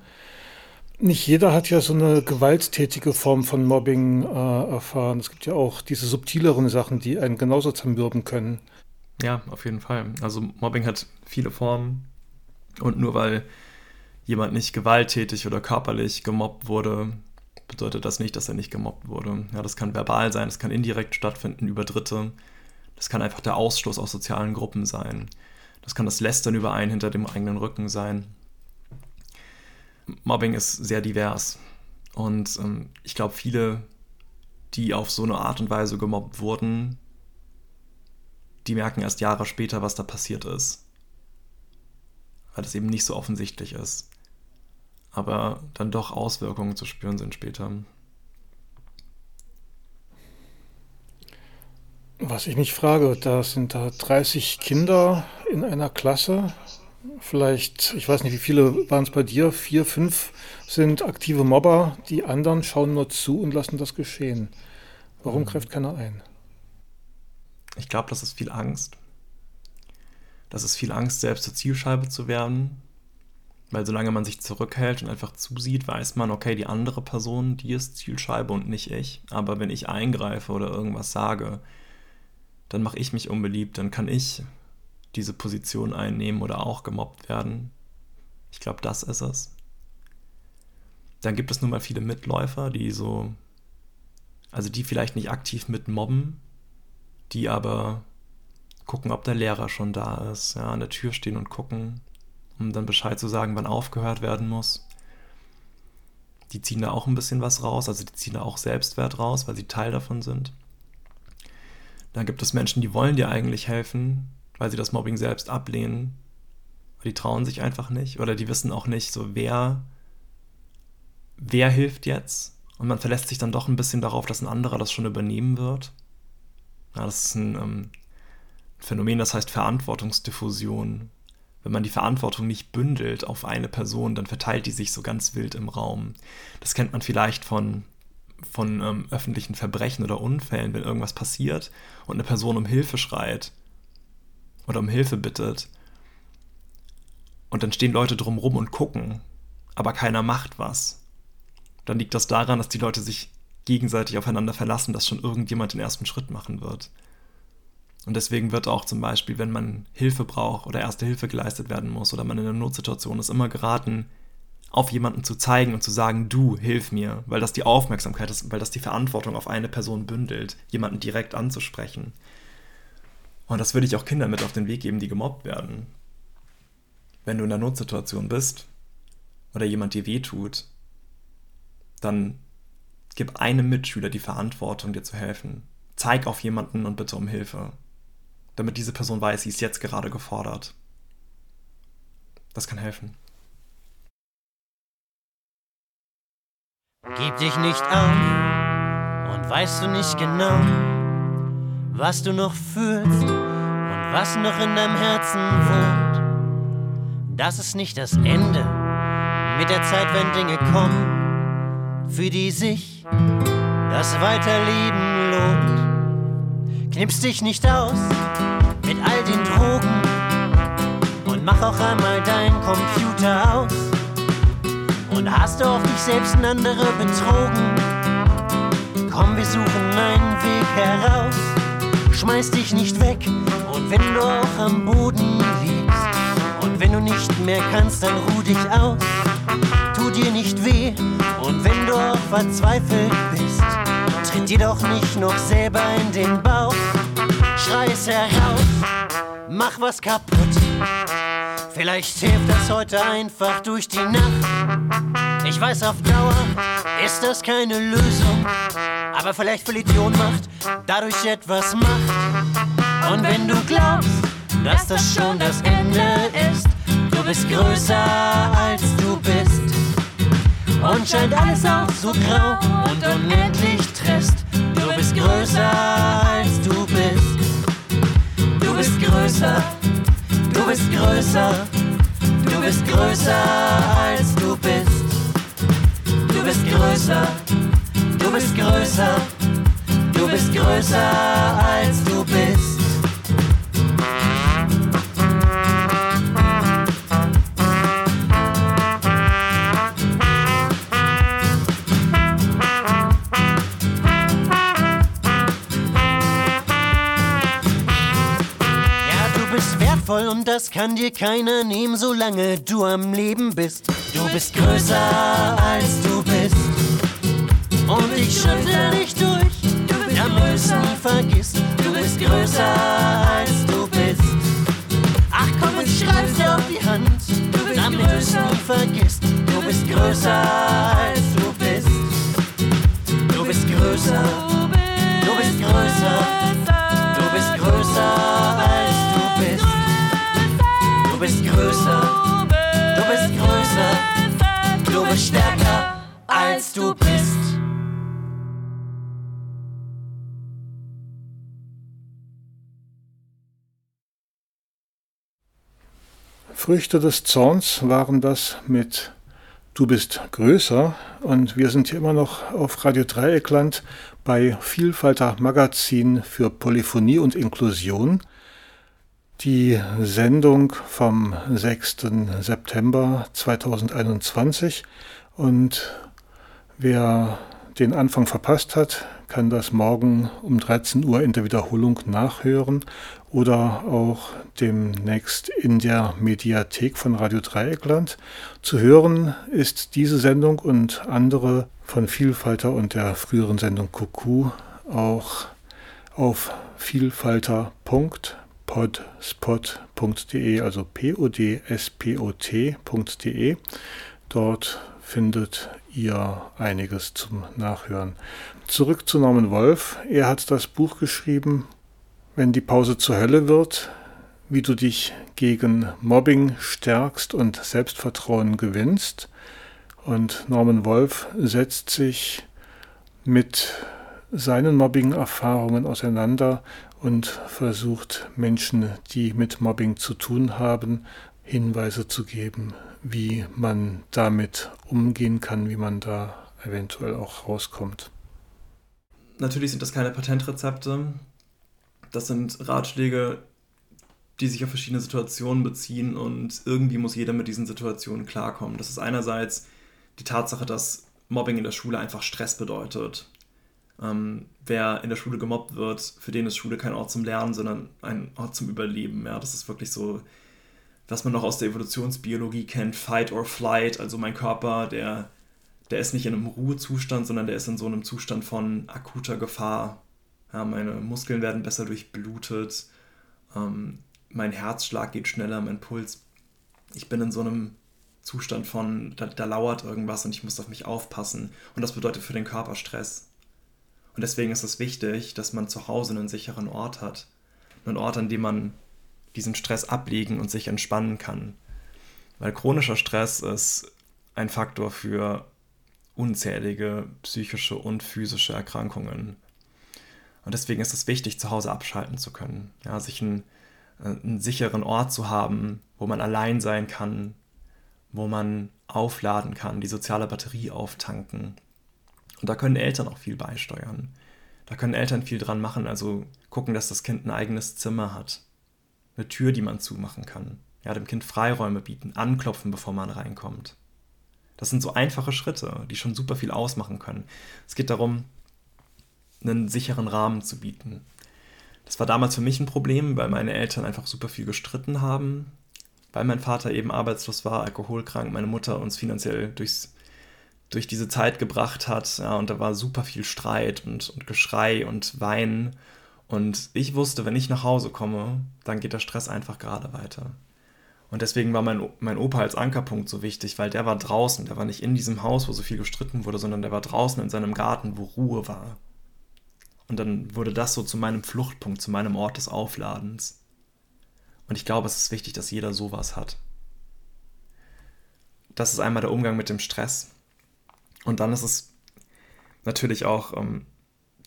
Nicht jeder hat ja so eine gewalttätige Form von Mobbing äh, erfahren. Es gibt ja auch diese subtileren Sachen, die einen genauso zermürben können. Ja, auf jeden Fall. Also Mobbing hat viele Formen. Und nur weil jemand nicht gewalttätig oder körperlich gemobbt wurde, bedeutet das nicht, dass er nicht gemobbt wurde. Ja, das kann verbal sein, das kann indirekt stattfinden über Dritte. Das kann einfach der Ausschluss aus sozialen Gruppen sein. Das kann das Lästern über einen hinter dem eigenen Rücken sein. Mobbing ist sehr divers. Und ähm, ich glaube, viele, die auf so eine Art und Weise gemobbt wurden, die merken erst Jahre später, was da passiert ist. Weil das eben nicht so offensichtlich ist. Aber dann doch Auswirkungen zu spüren sind später. Was ich mich frage, da sind da 30 Kinder in einer Klasse vielleicht, ich weiß nicht, wie viele waren es bei dir, vier, fünf sind aktive Mobber, die anderen schauen nur zu und lassen das geschehen. Warum mhm. greift keiner ein? Ich glaube, das ist viel Angst. Das ist viel Angst, selbst zur Zielscheibe zu werden. Weil solange man sich zurückhält und einfach zusieht, weiß man, okay, die andere Person, die ist Zielscheibe und nicht ich. Aber wenn ich eingreife oder irgendwas sage, dann mache ich mich unbeliebt, dann kann ich diese Position einnehmen oder auch gemobbt werden. Ich glaube, das ist es. Dann gibt es nun mal viele Mitläufer, die so, also die vielleicht nicht aktiv mitmobben, die aber gucken, ob der Lehrer schon da ist, ja, an der Tür stehen und gucken, um dann Bescheid zu sagen, wann aufgehört werden muss. Die ziehen da auch ein bisschen was raus, also die ziehen da auch Selbstwert raus, weil sie Teil davon sind. Dann gibt es Menschen, die wollen dir eigentlich helfen, weil sie das Mobbing selbst ablehnen. Die trauen sich einfach nicht oder die wissen auch nicht, so wer, wer hilft jetzt. Und man verlässt sich dann doch ein bisschen darauf, dass ein anderer das schon übernehmen wird. Ja, das ist ein ähm, Phänomen, das heißt Verantwortungsdiffusion. Wenn man die Verantwortung nicht bündelt auf eine Person, dann verteilt die sich so ganz wild im Raum. Das kennt man vielleicht von, von ähm, öffentlichen Verbrechen oder Unfällen, wenn irgendwas passiert und eine Person um Hilfe schreit oder um Hilfe bittet. Und dann stehen Leute drumrum und gucken, aber keiner macht was. Dann liegt das daran, dass die Leute sich gegenseitig aufeinander verlassen, dass schon irgendjemand den ersten Schritt machen wird. Und deswegen wird auch zum Beispiel, wenn man Hilfe braucht oder erste Hilfe geleistet werden muss oder man in einer Notsituation ist, immer geraten, auf jemanden zu zeigen und zu sagen, du, hilf mir, weil das die Aufmerksamkeit ist, weil das die Verantwortung auf eine Person bündelt, jemanden direkt anzusprechen. Und das würde ich auch Kindern mit auf den Weg geben, die gemobbt werden. Wenn du in einer Notsituation bist oder jemand dir wehtut, dann gib einem Mitschüler die Verantwortung, dir zu helfen. Zeig auf jemanden und bitte um Hilfe, damit diese Person weiß, sie ist jetzt gerade gefordert. das kann helfen. Gib dich nicht auf und weißt du nicht genau, was du noch fühlst und was noch in deinem Herzen wohnt. Das ist nicht das Ende mit der Zeit, wenn Dinge kommen, für die sich das Weiterleben lohnt. Knips dich nicht aus mit all den Drogen und mach auch einmal dein Computer aus. Und hast du auch dich selbst und andere betrogen? Komm, wir suchen einen Weg heraus. Schmeiß dich nicht weg und wenn du auch am Boden liegst und wenn du nicht mehr kannst, dann ruh dich aus. Tu dir nicht weh und wenn du auch verzweifelt bist, tritt dir doch nicht noch selber in den Bauch. Schrei es heraus, mach was kaputt. Vielleicht hilft das heute einfach durch die Nacht. Ich weiß, auf Dauer ist das keine Lösung. Aber vielleicht verliert die Ohnmacht dadurch etwas Macht. Und wenn du glaubst, dass das schon das Ende ist, du bist größer als du bist. Und scheint alles auch so grau und unendlich trist. Du bist größer als du bist. Du bist größer, du bist größer. Du bist größer als du bist. Du bist größer, du bist größer. Du bist größer als du bist. Wertvoll und das kann dir keiner nehmen, solange du am Leben bist. Du bist größer als du bist. Früchte des Zorns waren das mit Du bist größer und wir sind hier immer noch auf Radio Dreieckland bei Vielfalter Magazin für Polyphonie und Inklusion. Die Sendung vom 6. September 2021 und wer den Anfang verpasst hat, kann das morgen um 13 Uhr in der Wiederholung nachhören oder auch demnächst in der Mediathek von Radio Dreieckland. Zu hören ist diese Sendung und andere von Vielfalter und der früheren Sendung Kuku auch auf vielfalter.de podspot.de, also podspot.de. Dort findet ihr einiges zum Nachhören. Zurück zu Norman Wolf. Er hat das Buch geschrieben, Wenn die Pause zur Hölle wird, wie du dich gegen Mobbing stärkst und Selbstvertrauen gewinnst. Und Norman Wolf setzt sich mit seinen Mobbing-Erfahrungen auseinander und versucht Menschen, die mit Mobbing zu tun haben, Hinweise zu geben, wie man damit umgehen kann, wie man da eventuell auch rauskommt. Natürlich sind das keine Patentrezepte. Das sind Ratschläge, die sich auf verschiedene Situationen beziehen und irgendwie muss jeder mit diesen Situationen klarkommen. Das ist einerseits die Tatsache, dass Mobbing in der Schule einfach Stress bedeutet. Ähm, wer in der Schule gemobbt wird, für den ist Schule kein Ort zum Lernen, sondern ein Ort zum Überleben. Ja, das ist wirklich so, was man noch aus der Evolutionsbiologie kennt, Fight or Flight. Also mein Körper, der, der ist nicht in einem Ruhezustand, sondern der ist in so einem Zustand von akuter Gefahr. Ja, meine Muskeln werden besser durchblutet, ähm, mein Herzschlag geht schneller, mein Puls. Ich bin in so einem Zustand von, da, da lauert irgendwas und ich muss auf mich aufpassen. Und das bedeutet für den Körper Stress. Und deswegen ist es wichtig, dass man zu Hause einen sicheren Ort hat. Einen Ort, an dem man diesen Stress ablegen und sich entspannen kann. Weil chronischer Stress ist ein Faktor für unzählige psychische und physische Erkrankungen. Und deswegen ist es wichtig, zu Hause abschalten zu können. Ja, sich einen, äh, einen sicheren Ort zu haben, wo man allein sein kann, wo man aufladen kann, die soziale Batterie auftanken. Und da können Eltern auch viel beisteuern. Da können Eltern viel dran machen, also gucken, dass das Kind ein eigenes Zimmer hat. Eine Tür, die man zumachen kann. Ja, dem Kind Freiräume bieten, anklopfen, bevor man reinkommt. Das sind so einfache Schritte, die schon super viel ausmachen können. Es geht darum, einen sicheren Rahmen zu bieten. Das war damals für mich ein Problem, weil meine Eltern einfach super viel gestritten haben, weil mein Vater eben arbeitslos war, alkoholkrank, meine Mutter uns finanziell durchs, durch diese Zeit gebracht hat. Ja, und da war super viel Streit und, und Geschrei und Weinen. Und ich wusste, wenn ich nach Hause komme, dann geht der Stress einfach gerade weiter. Und deswegen war mein, mein Opa als Ankerpunkt so wichtig, weil der war draußen, der war nicht in diesem Haus, wo so viel gestritten wurde, sondern der war draußen in seinem Garten, wo Ruhe war. Und dann wurde das so zu meinem Fluchtpunkt, zu meinem Ort des Aufladens. Und ich glaube, es ist wichtig, dass jeder sowas hat. Das ist einmal der Umgang mit dem Stress. Und dann ist es natürlich auch ähm,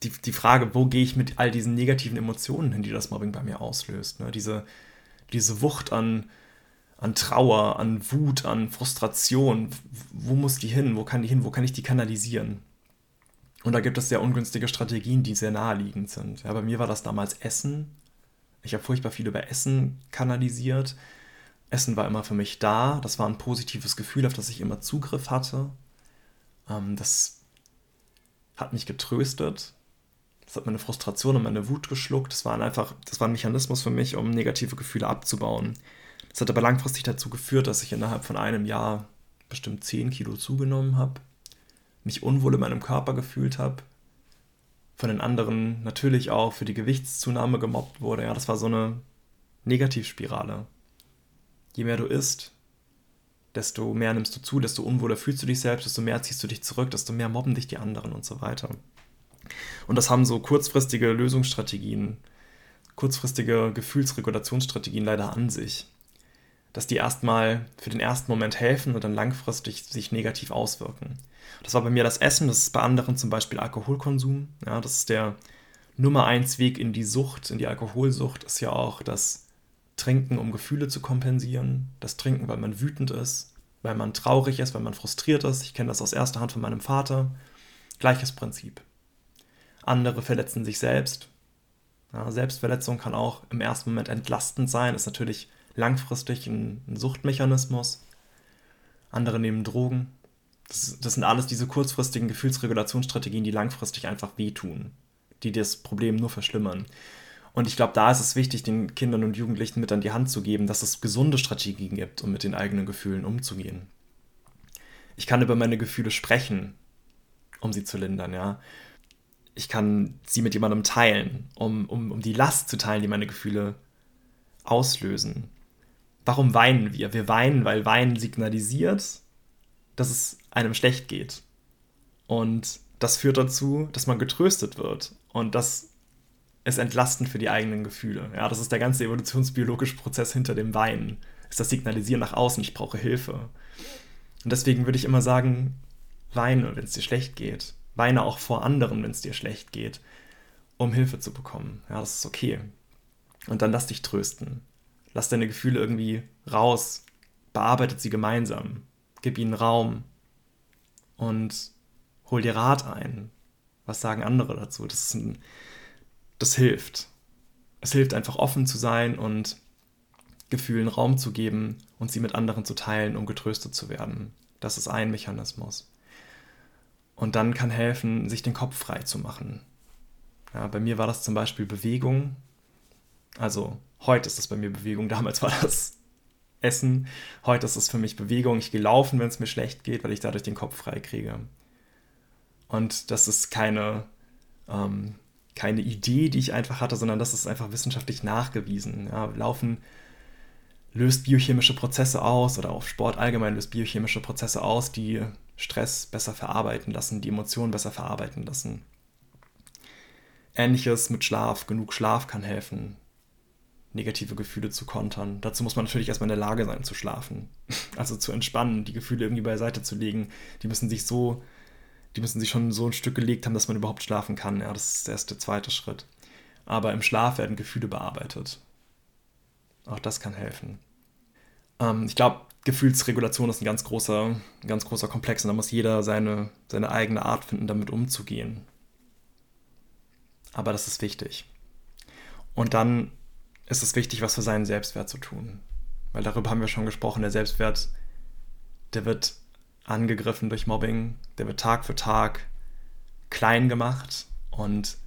die, die Frage, wo gehe ich mit all diesen negativen Emotionen hin, die das Mobbing bei mir auslöst. Ne? Diese, diese Wucht an, an Trauer, an Wut, an Frustration. Wo muss die hin? Wo kann die hin? Wo kann ich die kanalisieren? Und da gibt es sehr ungünstige Strategien, die sehr naheliegend sind. Ja, bei mir war das damals Essen. Ich habe furchtbar viel über Essen kanalisiert. Essen war immer für mich da. Das war ein positives Gefühl, auf das ich immer Zugriff hatte. Ähm, das hat mich getröstet. Das hat meine Frustration und meine Wut geschluckt. Das war einfach, das war ein Mechanismus für mich, um negative Gefühle abzubauen. Das hat aber langfristig dazu geführt, dass ich innerhalb von einem Jahr bestimmt 10 Kilo zugenommen habe mich unwohl in meinem Körper gefühlt habe, von den anderen natürlich auch für die Gewichtszunahme gemobbt wurde. Ja, das war so eine Negativspirale. Je mehr du isst, desto mehr nimmst du zu, desto unwohler fühlst du dich selbst, desto mehr ziehst du dich zurück, desto mehr mobben dich die anderen und so weiter. Und das haben so kurzfristige Lösungsstrategien, kurzfristige Gefühlsregulationsstrategien leider an sich. Dass die erstmal für den ersten Moment helfen und dann langfristig sich negativ auswirken. Das war bei mir das Essen, das ist bei anderen zum Beispiel Alkoholkonsum. Ja, das ist der Nummer eins Weg in die Sucht, in die Alkoholsucht, ist ja auch das Trinken, um Gefühle zu kompensieren. Das Trinken, weil man wütend ist, weil man traurig ist, weil man frustriert ist. Ich kenne das aus erster Hand von meinem Vater. Gleiches Prinzip. Andere verletzen sich selbst. Ja, Selbstverletzung kann auch im ersten Moment entlastend sein, ist natürlich langfristig ein, ein Suchtmechanismus. Andere nehmen Drogen, das, das sind alles diese kurzfristigen Gefühlsregulationsstrategien, die langfristig einfach wehtun, die das Problem nur verschlimmern. Und ich glaube, da ist es wichtig, den Kindern und Jugendlichen mit an die Hand zu geben, dass es gesunde Strategien gibt, um mit den eigenen Gefühlen umzugehen. Ich kann über meine Gefühle sprechen, um sie zu lindern, ja. Ich kann sie mit jemandem teilen, um, um, um die Last zu teilen, die meine Gefühle auslösen. Warum weinen wir? Wir weinen, weil Weinen signalisiert, dass es einem schlecht geht. Und das führt dazu, dass man getröstet wird. Und das ist entlastend für die eigenen Gefühle. Ja, das ist der ganze evolutionsbiologische Prozess hinter dem Weinen. Ist das Signalisieren nach außen, ich brauche Hilfe. Und deswegen würde ich immer sagen, weine, wenn es dir schlecht geht. Weine auch vor anderen, wenn es dir schlecht geht, um Hilfe zu bekommen. Ja, das ist okay. Und dann lass dich trösten. Lass deine Gefühle irgendwie raus. Bearbeitet sie gemeinsam gib ihnen Raum und hol dir Rat ein. Was sagen andere dazu? Das, ein, das hilft. Es hilft einfach offen zu sein und Gefühlen Raum zu geben und sie mit anderen zu teilen, um getröstet zu werden. Das ist ein Mechanismus. Und dann kann helfen, sich den Kopf frei zu machen. Ja, bei mir war das zum Beispiel Bewegung. Also heute ist das bei mir Bewegung, [laughs] damals war das Essen. Heute ist es für mich Bewegung. Ich gehe laufen, wenn es mir schlecht geht, weil ich dadurch den Kopf frei kriege. Und das ist keine, ähm, keine Idee, die ich einfach hatte, sondern das ist einfach wissenschaftlich nachgewiesen. Ja, Laufen löst biochemische Prozesse aus oder auch Sport allgemein löst biochemische Prozesse aus, die Stress besser verarbeiten lassen, die Emotionen besser verarbeiten lassen. Ähnliches mit Schlaf. Genug Schlaf kann helfen. Negative Gefühle zu kontern. Dazu muss man natürlich erstmal in der Lage sein zu schlafen. [laughs] Also zu entspannen, die Gefühle irgendwie beiseite zu legen. Die müssen sich so, die müssen sich schon so ein Stück gelegt haben, dass man überhaupt schlafen kann. Ja, das ist der zweite Schritt. Aber im Schlaf werden Gefühle bearbeitet. Auch das kann helfen. Ähm, ich glaube, Gefühlsregulation ist ein ganz großer, ein ganz großer Komplex und da muss jeder seine, seine eigene Art finden, damit umzugehen. Aber das ist wichtig. Und dann ist es wichtig, was für seinen Selbstwert zu tun. Weil darüber haben wir schon gesprochen, der Selbstwert, der wird angegriffen durch Mobbing, der wird Tag für Tag klein gemacht und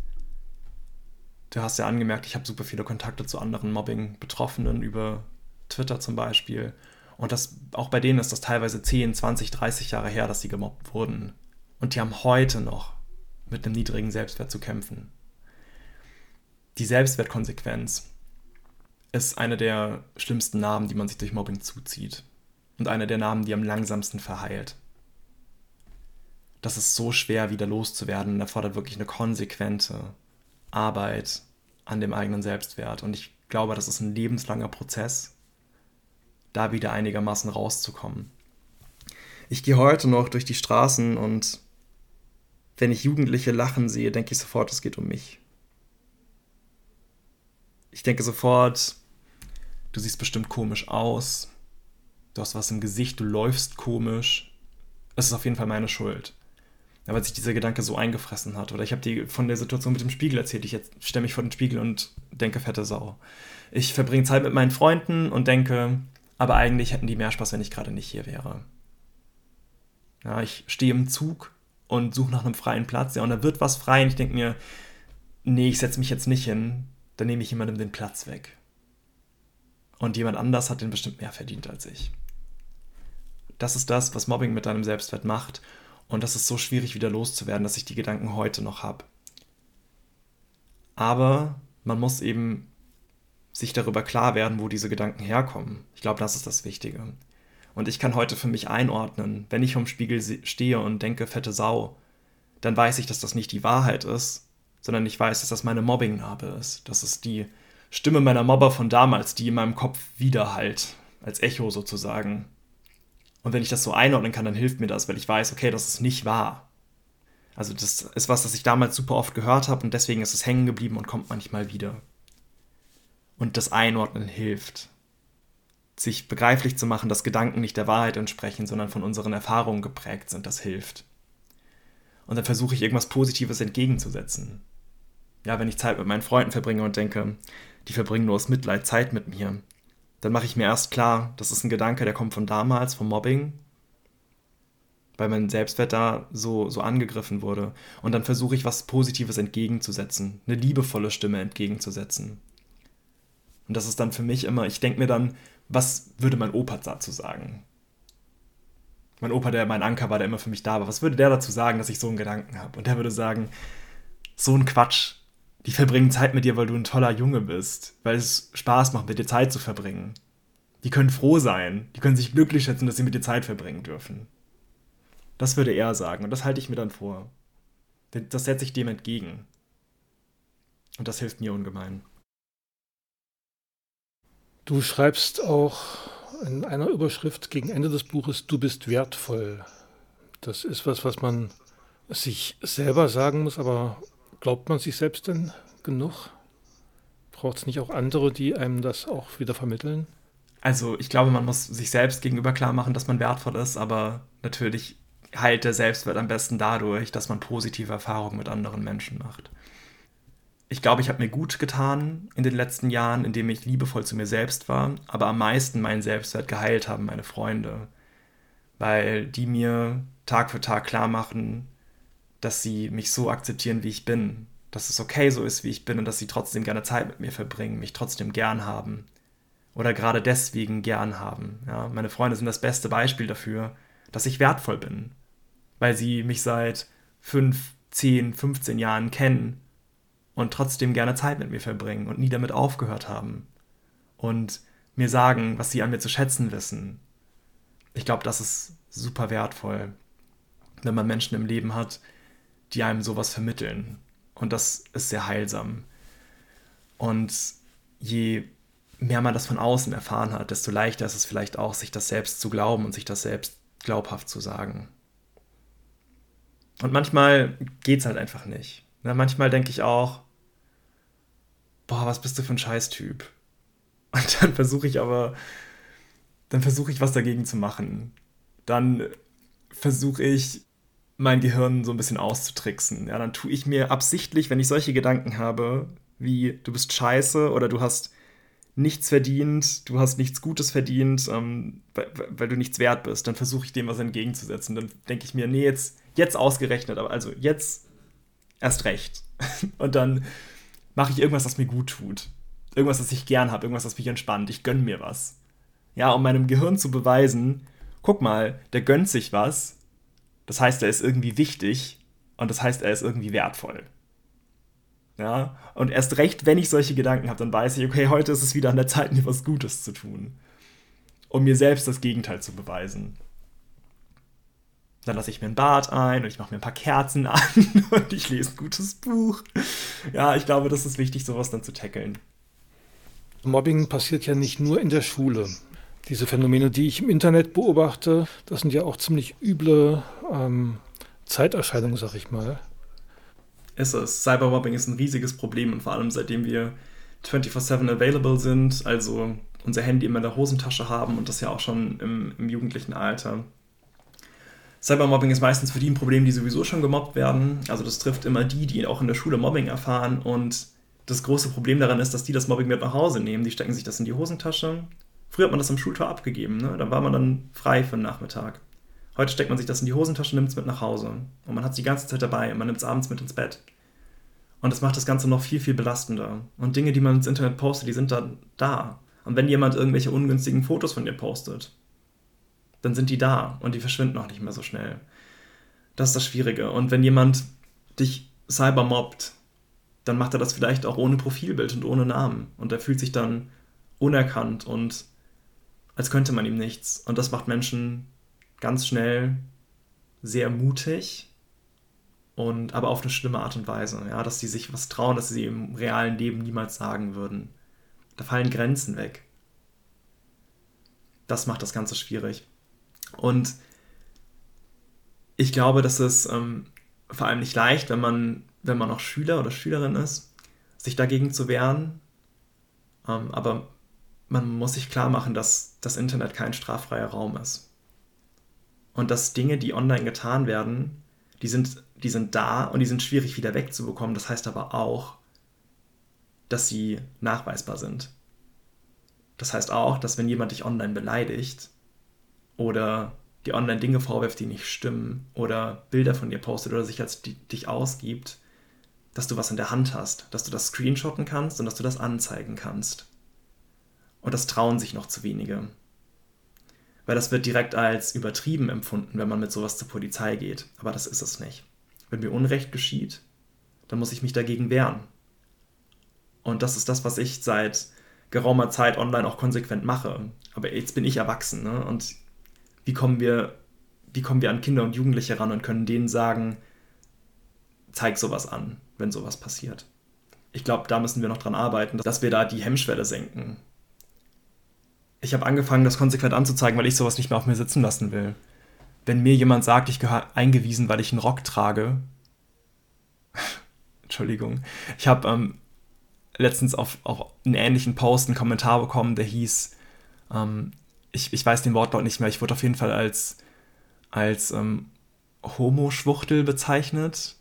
du hast ja angemerkt, ich habe super viele Kontakte zu anderen Mobbing-Betroffenen über Twitter zum Beispiel. Und das, auch bei denen ist das teilweise 10, 20, 30 Jahre her, dass sie gemobbt wurden. Und die haben heute noch mit einem niedrigen Selbstwert zu kämpfen. Die Selbstwertkonsequenz ist eine der schlimmsten Narben, die man sich durch Mobbing zuzieht. Und eine der Narben, die am langsamsten verheilt. Das ist so schwer, wieder loszuwerden und erfordert wirklich eine konsequente Arbeit an dem eigenen Selbstwert. Und ich glaube, das ist ein lebenslanger Prozess, da wieder einigermaßen rauszukommen. Ich gehe heute noch durch die Straßen und wenn ich Jugendliche lachen sehe, denke ich sofort, es geht um mich. Ich denke sofort, du siehst bestimmt komisch aus, du hast was im Gesicht, du läufst komisch. Es ist auf jeden Fall meine Schuld. Weil sich dieser Gedanke so eingefressen hat. Oder ich habe dir von der Situation mit dem Spiegel erzählt. Ich stelle mich vor den Spiegel und denke, fette Sau. Ich verbringe Zeit mit meinen Freunden und denke, aber eigentlich hätten die mehr Spaß, wenn ich gerade nicht hier wäre. Ja, ich stehe im Zug und suche nach einem freien Platz. Ja, und da wird was frei und ich denke mir, nee, ich setze mich jetzt nicht hin. Dann nehme ich jemandem den Platz weg. Und jemand anders hat den bestimmt mehr verdient als ich. Das ist das, was Mobbing mit deinem Selbstwert macht. Und das ist so schwierig wieder loszuwerden, dass ich die Gedanken heute noch habe. Aber man muss eben sich darüber klar werden, wo diese Gedanken herkommen. Ich glaube, das ist das Wichtige. Und ich kann heute für mich einordnen, wenn ich vom Spiegel stehe und denke, fette Sau, dann weiß ich, dass das nicht die Wahrheit ist, sondern ich weiß, dass das meine Mobbing-Narbe ist. Das ist die Stimme meiner Mobber von damals, die in meinem Kopf widerhallt, als Echo sozusagen. Und wenn ich das so einordnen kann, dann hilft mir das, weil ich weiß, okay, das ist nicht wahr. Also das ist was, das ich damals super oft gehört habe und deswegen ist es hängen geblieben und kommt manchmal wieder. Und das Einordnen hilft. Sich begreiflich zu machen, dass Gedanken nicht der Wahrheit entsprechen, sondern von unseren Erfahrungen geprägt sind, das hilft. Und dann versuche ich irgendwas Positives entgegenzusetzen. Ja, wenn ich Zeit mit meinen Freunden verbringe und denke, die verbringen nur aus Mitleid Zeit mit mir, dann mache ich mir erst klar, das ist ein Gedanke, der kommt von damals, vom Mobbing, weil mein Selbstwert da so, so angegriffen wurde. Und dann versuche ich was Positives entgegenzusetzen, eine liebevolle Stimme entgegenzusetzen. Und das ist dann für mich immer, ich denke mir dann, was würde mein Opa dazu sagen? Mein Opa, der mein Anker war, der immer für mich da war, was würde der dazu sagen, dass ich so einen Gedanken habe? Und der würde sagen, so ein Quatsch, die verbringen Zeit mit dir, weil du ein toller Junge bist, weil es Spaß macht, mit dir Zeit zu verbringen. Die können froh sein, die können sich glücklich schätzen, dass sie mit dir Zeit verbringen dürfen. Das würde er sagen und das halte ich mir dann vor. Das setze ich dem entgegen. Und das hilft mir ungemein. Du schreibst auch in einer Überschrift gegen Ende des Buches, du bist wertvoll. Das ist was, was man sich selber sagen muss, aber Glaubt man sich selbst denn genug? Braucht es nicht auch andere, die einem das auch wieder vermitteln? Also ich glaube, man muss sich selbst gegenüber klar machen, dass man wertvoll ist, aber natürlich heilt der Selbstwert am besten dadurch, dass man positive Erfahrungen mit anderen Menschen macht. Ich glaube, ich habe mir gut getan in den letzten Jahren, indem ich liebevoll zu mir selbst war, aber am meisten meinen Selbstwert geheilt haben meine Freunde, weil die mir Tag für Tag klar machen, dass sie mich so akzeptieren, wie ich bin, dass es okay so ist, wie ich bin und dass sie trotzdem gerne Zeit mit mir verbringen, mich trotzdem gern haben oder gerade deswegen gern haben. Ja, meine Freunde sind das beste Beispiel dafür, dass ich wertvoll bin, weil sie mich seit 5, 10, 15 Jahren kennen und trotzdem gerne Zeit mit mir verbringen und nie damit aufgehört haben und mir sagen, was sie an mir zu schätzen wissen. Ich glaube, das ist super wertvoll, wenn man Menschen im Leben hat, die einem sowas vermitteln. Und das ist sehr heilsam. Und je mehr man das von außen erfahren hat, desto leichter ist es vielleicht auch, sich das selbst zu glauben und sich das selbst glaubhaft zu sagen. Und manchmal geht es halt einfach nicht. Ja, manchmal denke ich auch, boah, was bist du für ein Scheißtyp? [laughs] Und dann versuche ich aber, dann versuche ich was dagegen zu machen. Dann versuche ich mein Gehirn so ein bisschen auszutricksen. Ja, dann tue ich mir absichtlich, wenn ich solche Gedanken habe, wie du bist scheiße oder du hast nichts verdient, du hast nichts Gutes verdient, ähm, weil, weil, du nichts wert bist, dann versuche ich dem was entgegenzusetzen. Dann denke ich mir, nee, jetzt, jetzt ausgerechnet, aber also jetzt erst recht. [laughs] Und dann mache ich irgendwas, was mir gut tut. Irgendwas, was ich gern habe, irgendwas, was mich entspannt. Ich gönne mir was. Ja, um meinem Gehirn zu beweisen, guck mal, der gönnt sich was. Das heißt, er ist irgendwie wichtig und das heißt, er ist irgendwie wertvoll. Ja, und erst recht, wenn ich solche Gedanken habe, dann weiß ich, okay, heute ist es wieder an der Zeit, mir was Gutes zu tun. Um mir selbst das Gegenteil zu beweisen. Dann lasse ich mir ein Bad ein und ich mache mir ein paar Kerzen [laughs] an und ich lese ein gutes Buch. Ja, ich glaube, das ist wichtig, sowas dann zu tackeln. Mobbing passiert ja nicht nur in der Schule. Diese Phänomene, die ich im Internet beobachte, das sind ja auch ziemlich üble ähm, Zeiterscheinungen, sag ich mal ist es. Cybermobbing ist ein riesiges Problem und vor allem seitdem wir 24-7 available sind, also unser Handy immer in der Hosentasche haben und das ja auch schon im, im jugendlichen Alter. Cybermobbing ist meistens für die ein Problem, die sowieso schon gemobbt werden. Also das trifft immer die, die auch in der Schule Mobbing erfahren und das große Problem daran ist, dass die das Mobbing mit nach Hause nehmen. Die stecken sich das in die Hosentasche. Früher hat man das am Schultor abgegeben, ne? da war man dann frei für den Nachmittag. Heute steckt man sich das in die Hosentasche, nimmt es mit nach Hause. Und man hat es die ganze Zeit dabei und man nimmt es abends mit ins Bett. Und das macht das Ganze noch viel, viel belastender. Und Dinge, die man ins Internet postet, die sind dann da. Und wenn jemand irgendwelche ungünstigen Fotos von dir postet, dann sind die da und die verschwinden auch nicht mehr so schnell. Das ist das Schwierige. Und wenn jemand dich cybermobbt, dann macht er das vielleicht auch ohne Profilbild und ohne Namen. Und er fühlt sich dann unerkannt und als könnte man ihm nichts. Und das macht Menschen ganz schnell sehr mutig und aber auf eine schlimme Art und Weise, ja, dass sie sich was trauen, dass sie im realen Leben niemals sagen würden. Da fallen Grenzen weg. Das macht das Ganze schwierig. Und ich glaube, dass es ähm, vor allem nicht leicht, wenn man, wenn man noch Schüler oder Schülerin ist, sich dagegen zu wehren. Ähm, aber man muss sich klar machen, dass das Internet kein straffreier Raum ist und dass Dinge, die online getan werden, die sind, die sind da und die sind schwierig wieder wegzubekommen. Das heißt aber auch, dass sie nachweisbar sind. Das heißt auch, dass wenn jemand dich online beleidigt oder dir online Dinge vorwirft, die nicht stimmen oder Bilder von dir postet oder sich als die, dich ausgibt, dass du was in der Hand hast, dass du das screenshotten kannst und dass du das anzeigen kannst. Und das trauen sich noch zu wenige weil das wird direkt als übertrieben empfunden, wenn man mit sowas zur Polizei geht. Aber das ist es nicht. Wenn mir Unrecht geschieht, dann muss ich mich dagegen wehren. Und das ist das, was ich seit geraumer Zeit online auch konsequent mache. Aber jetzt bin ich erwachsen, ne? Und wie kommen wir, wie kommen wir an Kinder und Jugendliche ran und können denen sagen, zeig sowas an, wenn sowas passiert. Ich glaube, da müssen wir noch dran arbeiten, dass wir da die Hemmschwelle senken ich habe angefangen, das konsequent anzuzeigen, weil ich sowas nicht mehr auf mir sitzen lassen will. Wenn mir jemand sagt, ich gehöre eingewiesen, weil ich einen Rock trage. [laughs] Entschuldigung. Ich habe ähm, letztens auf, auf einen ähnlichen Post einen Kommentar bekommen, der hieß, ähm, ich, ich weiß den Wortlaut nicht mehr, ich wurde auf jeden Fall als, als ähm, Homo-Schwuchtel bezeichnet.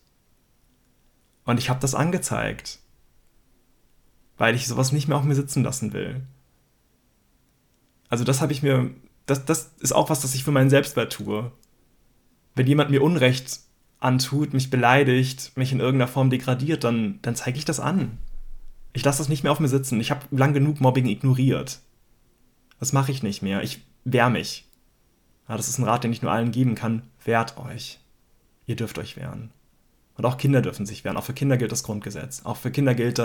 Und ich habe das angezeigt. Weil ich sowas nicht mehr auf mir sitzen lassen will. Also das habe ich mir, das, das ist auch was, das ich für meinen Selbstwert tue. Wenn jemand mir Unrecht antut, mich beleidigt, mich in irgendeiner Form degradiert, dann, dann zeige ich das an. Ich lasse das nicht mehr auf mir sitzen. Ich habe lang genug Mobbing ignoriert. Das mache ich nicht mehr. Ich wehr mich. Ja, das ist ein Rat, den ich nur allen geben kann. Wehrt euch. Ihr dürft euch wehren. Und auch Kinder dürfen sich wehren. Auch für Kinder gilt das Grundgesetz. Auch für Kinder gilt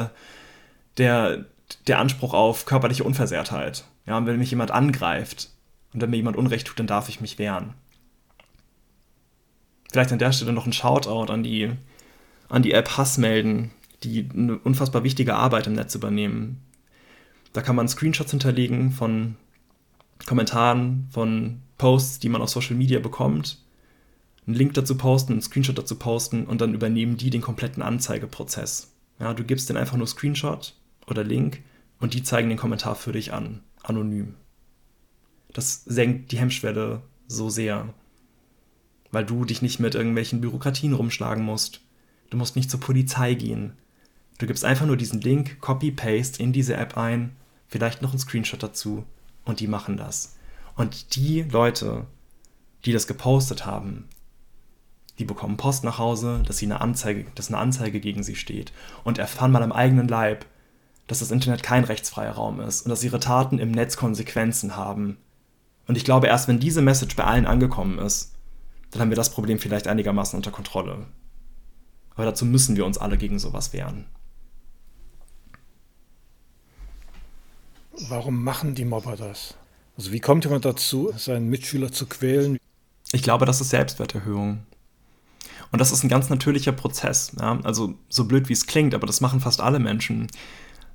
der, der, Anspruch auf körperliche Unversehrtheit. Ja, und wenn mich jemand angreift und wenn mir jemand Unrecht tut, dann darf ich mich wehren. Vielleicht an der Stelle noch ein Shoutout an die, an die App Hassmelden, die eine unfassbar wichtige Arbeit im Netz übernehmen. Da kann man Screenshots hinterlegen von Kommentaren, von Posts, die man auf Social Media bekommt, einen Link dazu posten, einen Screenshot dazu posten und dann übernehmen die den kompletten Anzeigeprozess. Ja, du gibst denen einfach nur Screenshot oder Link und die zeigen den Kommentar für dich an, anonym. Das senkt die Hemmschwelle so sehr, weil du dich nicht mit irgendwelchen Bürokratien rumschlagen musst. Du musst nicht zur Polizei gehen. Du gibst einfach nur diesen Link, Copy-Paste in diese App ein, vielleicht noch einen Screenshot dazu und die machen das. Und die Leute, die das gepostet haben, die bekommen Post nach Hause, dass sie eine Anzeige, dass eine Anzeige gegen sie steht und erfahren mal am eigenen Leib, dass das Internet kein rechtsfreier Raum ist und dass ihre Taten im Netz Konsequenzen haben. Und ich glaube, erst wenn diese Message bei allen angekommen ist, dann haben wir das Problem vielleicht einigermaßen unter Kontrolle. Aber dazu müssen wir uns alle gegen sowas wehren. Warum machen die Mobber das? Also wie kommt jemand dazu, seinen Mitschüler zu quälen? Ich glaube, das ist Selbstwerterhöhung. Und das ist ein ganz natürlicher Prozess. Ja? Also so blöd wie es klingt, aber das machen fast alle Menschen.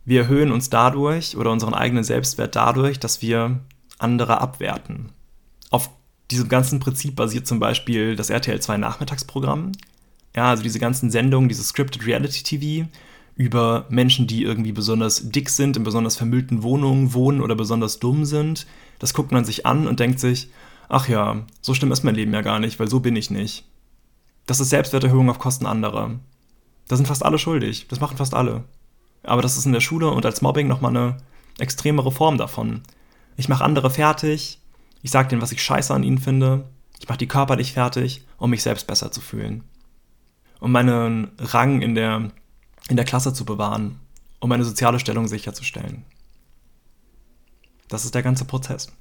Wir erhöhen uns dadurch oder unseren eigenen Selbstwert dadurch, dass wir andere abwerten. Auf diesem ganzen Prinzip basiert zum Beispiel das RTL 2 Nachmittagsprogramm. Ja, also diese ganzen Sendungen, dieses Scripted Reality TV über Menschen, die irgendwie besonders dick sind, in besonders vermüllten Wohnungen wohnen oder besonders dumm sind. Das guckt man sich an und denkt sich, ach ja, so schlimm ist mein Leben ja gar nicht, weil so bin ich nicht. Das ist Selbstwerterhöhung auf Kosten anderer. Da sind fast alle schuldig. Das machen fast alle. Aber das ist in der Schule und als Mobbing nochmal eine extremere Form davon. Ich mache andere fertig, ich sage denen, was ich scheiße an ihnen finde, ich mache die körperlich fertig, um mich selbst besser zu fühlen. Um meinen Rang in der, in der Klasse zu bewahren, um meine soziale Stellung sicherzustellen. Das ist der ganze Prozess.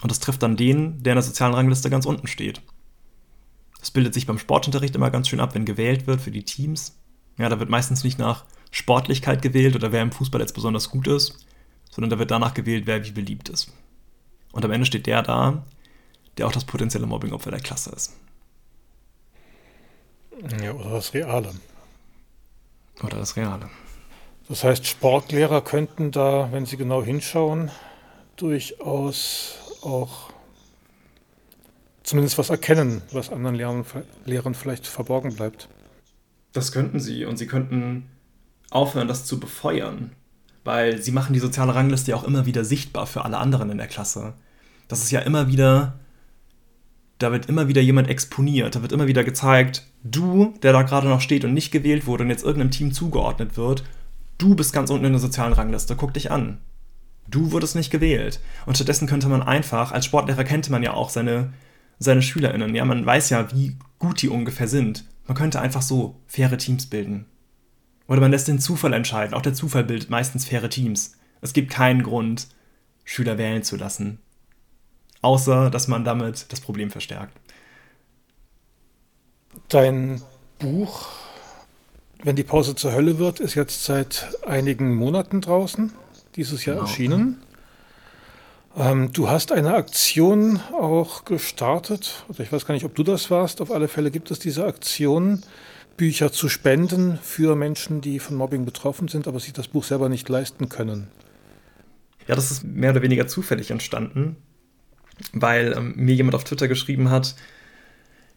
Und das trifft dann den, der in der sozialen Rangliste ganz unten steht. Das bildet sich beim Sportunterricht immer ganz schön ab, wenn gewählt wird für die Teams. Ja, da wird meistens nicht nach Sportlichkeit gewählt oder wer im Fußball jetzt besonders gut ist, sondern da wird danach gewählt, wer wie beliebt ist. Und am Ende steht der da, der auch das potenzielle Mobbingopfer der Klasse ist. Ja, oder das Reale. Oder das Reale. Das heißt, Sportlehrer könnten da, wenn sie genau hinschauen, durchaus auch zumindest was erkennen, was anderen Lehrern, Lehrern vielleicht verborgen bleibt. Das könnten sie und sie könnten aufhören, das zu befeuern, weil sie machen die soziale Rangliste ja auch immer wieder sichtbar für alle anderen in der Klasse. Das ist ja immer wieder, da wird immer wieder jemand exponiert, da wird immer wieder gezeigt, du, der da gerade noch steht und nicht gewählt wurde und jetzt irgendeinem Team zugeordnet wird, du bist ganz unten in der sozialen Rangliste, guck dich an. Du wurdest nicht gewählt. Und stattdessen könnte man einfach, als Sportlehrer kennt man ja auch seine seine SchülerInnen. Ja, man weiß ja, wie gut die ungefähr sind. Man könnte einfach so faire Teams bilden. Oder man lässt den Zufall entscheiden. Auch der Zufall bildet meistens faire Teams. Es gibt keinen Grund, Schüler wählen zu lassen. Außer, dass man damit das Problem verstärkt. Dein Buch, wenn die Pause zur Hölle wird, ist jetzt seit einigen Monaten draußen, dieses Jahr genau. erschienen. Ähm, du hast eine Aktion auch gestartet, oder ich weiß gar nicht, ob du das warst. Auf alle Fälle gibt es diese Aktion, Bücher zu spenden für Menschen, die von Mobbing betroffen sind, aber sich das Buch selber nicht leisten können. Ja, das ist mehr oder weniger zufällig entstanden, weil ähm, mir jemand auf Twitter geschrieben hat,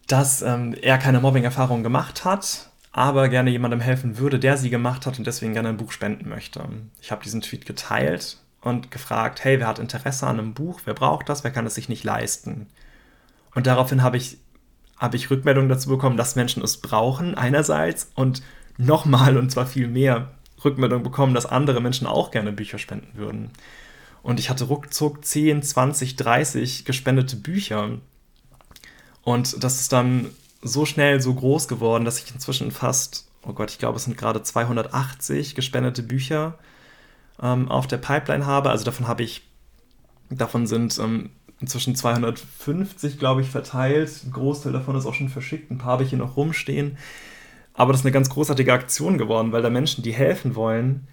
dass ähm, er keine Mobbing-Erfahrung gemacht hat, aber gerne jemandem helfen würde, der sie gemacht hat und deswegen gerne ein Buch spenden möchte. Ich habe diesen Tweet geteilt und gefragt, hey, wer hat Interesse an einem Buch, wer braucht das, wer kann es sich nicht leisten? Und daraufhin habe ich, hab ich Rückmeldungen dazu bekommen, dass Menschen es brauchen, einerseits, und nochmal, und zwar viel mehr Rückmeldungen bekommen, dass andere Menschen auch gerne Bücher spenden würden. Und ich hatte ruckzuck 10, 20, 30 gespendete Bücher. Und das ist dann so schnell so groß geworden, dass ich inzwischen fast, oh Gott, ich glaube, es sind gerade 280 gespendete Bücher ähm, auf der Pipeline habe. Also davon habe ich, davon sind ähm, inzwischen 250, glaube ich, verteilt. Ein Großteil davon ist auch schon verschickt. Ein paar habe ich hier noch rumstehen. Aber das ist eine ganz großartige Aktion geworden, weil da Menschen, die helfen wollen,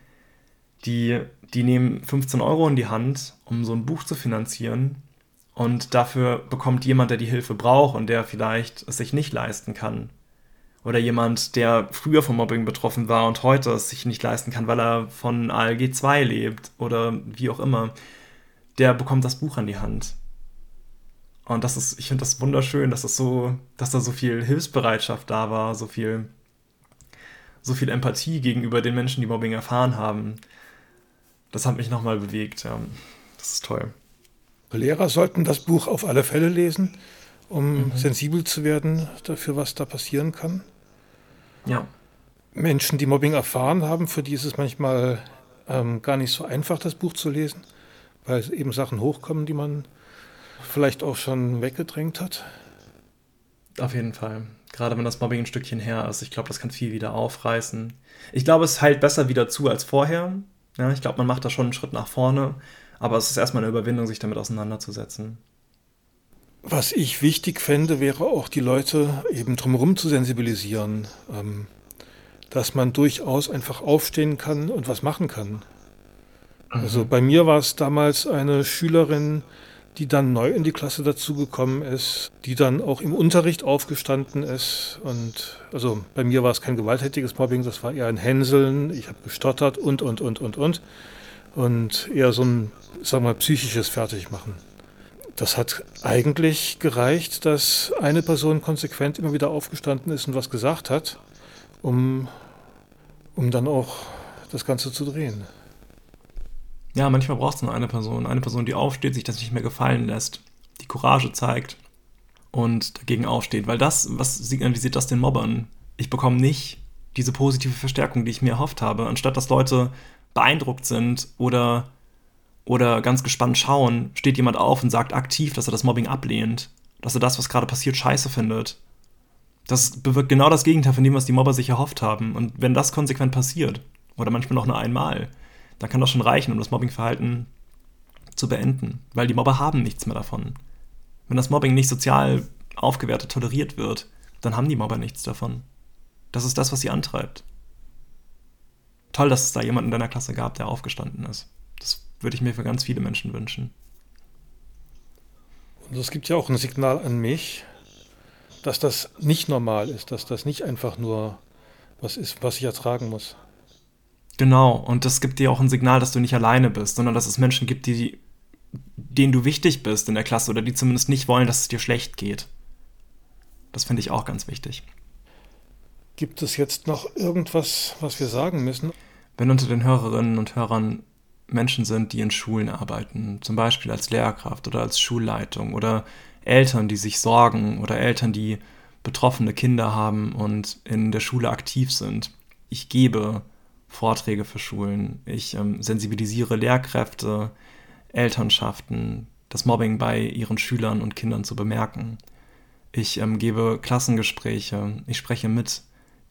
die, die nehmen 15 Euro in die Hand, um so ein Buch zu finanzieren. Und dafür bekommt jemand, der die Hilfe braucht und der vielleicht es sich nicht leisten kann Oder jemand, der früher vom Mobbing betroffen war und heute es sich nicht leisten kann, weil er von ALG 2 lebt oder wie auch immer, der bekommt das Buch an die Hand. Und das ist, ich finde das wunderschön, dass das so, dass da so viel Hilfsbereitschaft da war, so viel, so viel Empathie gegenüber den Menschen, die Mobbing erfahren haben. Das hat mich nochmal bewegt, ja. Das ist toll. Lehrer sollten das Buch auf alle Fälle lesen, um mhm. sensibel zu werden dafür, was da passieren kann. Ja. Menschen, die Mobbing erfahren haben, für die ist es manchmal ähm, gar nicht so einfach, das Buch zu lesen, weil eben Sachen hochkommen, die man vielleicht auch schon weggedrängt hat. Auf jeden Fall. Gerade wenn das Mobbing ein Stückchen her ist. Ich glaube, das kann viel wieder aufreißen. Ich glaube, es heilt besser wieder zu als vorher. Ja, ich glaube, man macht da schon einen Schritt nach vorne. Aber es ist erstmal eine Überwindung, sich damit auseinanderzusetzen. Was ich wichtig fände, wäre auch die Leute eben drumherum zu sensibilisieren, ähm, dass man durchaus einfach aufstehen kann und was machen kann. Also mhm. bei mir war es damals eine Schülerin, die dann neu in die Klasse dazugekommen ist, die dann auch im Unterricht aufgestanden ist. Und also bei mir war es kein gewalttätiges Mobbing, das war eher ein Hänseln, ich habe gestottert und, und, und, und, und. Und eher so ein, sagen wir mal, psychisches Fertigmachen. Das hat eigentlich gereicht, dass eine Person konsequent immer wieder aufgestanden ist und was gesagt hat, um, um dann auch das Ganze zu drehen. Ja, manchmal braucht es nur eine Person. Eine Person, die aufsteht, sich das nicht mehr gefallen lässt, die Courage zeigt und dagegen aufsteht. Weil das, was signalisiert das den Mobbern? Ich bekomme nicht diese positive Verstärkung, die ich mir erhofft habe. Anstatt dass Leute beeindruckt sind oder oder ganz gespannt schauen, steht jemand auf und sagt aktiv, dass er das Mobbing ablehnt, dass er das, was gerade passiert, scheiße findet. Das bewirkt genau das Gegenteil von dem, was die Mobber sich erhofft haben. Und wenn das konsequent passiert, oder manchmal noch nur einmal, dann kann das schon reichen, um das Mobbingverhalten zu beenden. Weil die Mobber haben nichts mehr davon. Wenn das Mobbing nicht sozial aufgewertet toleriert wird, dann haben die Mobber nichts davon. Das ist das, was sie antreibt. Toll, dass es da jemanden in deiner Klasse gab, der aufgestanden ist würde ich mir für ganz viele Menschen wünschen. Und es gibt ja auch ein Signal an mich, dass das nicht normal ist, dass das nicht einfach nur was ist, was ich ertragen muss. Genau, und das gibt dir auch ein Signal, dass du nicht alleine bist, sondern dass es Menschen gibt, die, denen du wichtig bist in der Klasse oder die zumindest nicht wollen, dass es dir schlecht geht. Das finde ich auch ganz wichtig. Gibt es jetzt noch irgendwas, was wir sagen müssen? Wenn unter den Hörerinnen und Hörern Menschen sind, die in Schulen arbeiten, zum Beispiel als Lehrkraft oder als Schulleitung oder Eltern, die sich sorgen oder Eltern, die betroffene Kinder haben und in der Schule aktiv sind. Ich gebe Vorträge für Schulen, ich ähm, sensibilisiere Lehrkräfte, Elternschaften, das Mobbing bei ihren Schülern und Kindern zu bemerken. Ich ähm, gebe Klassengespräche, ich spreche mit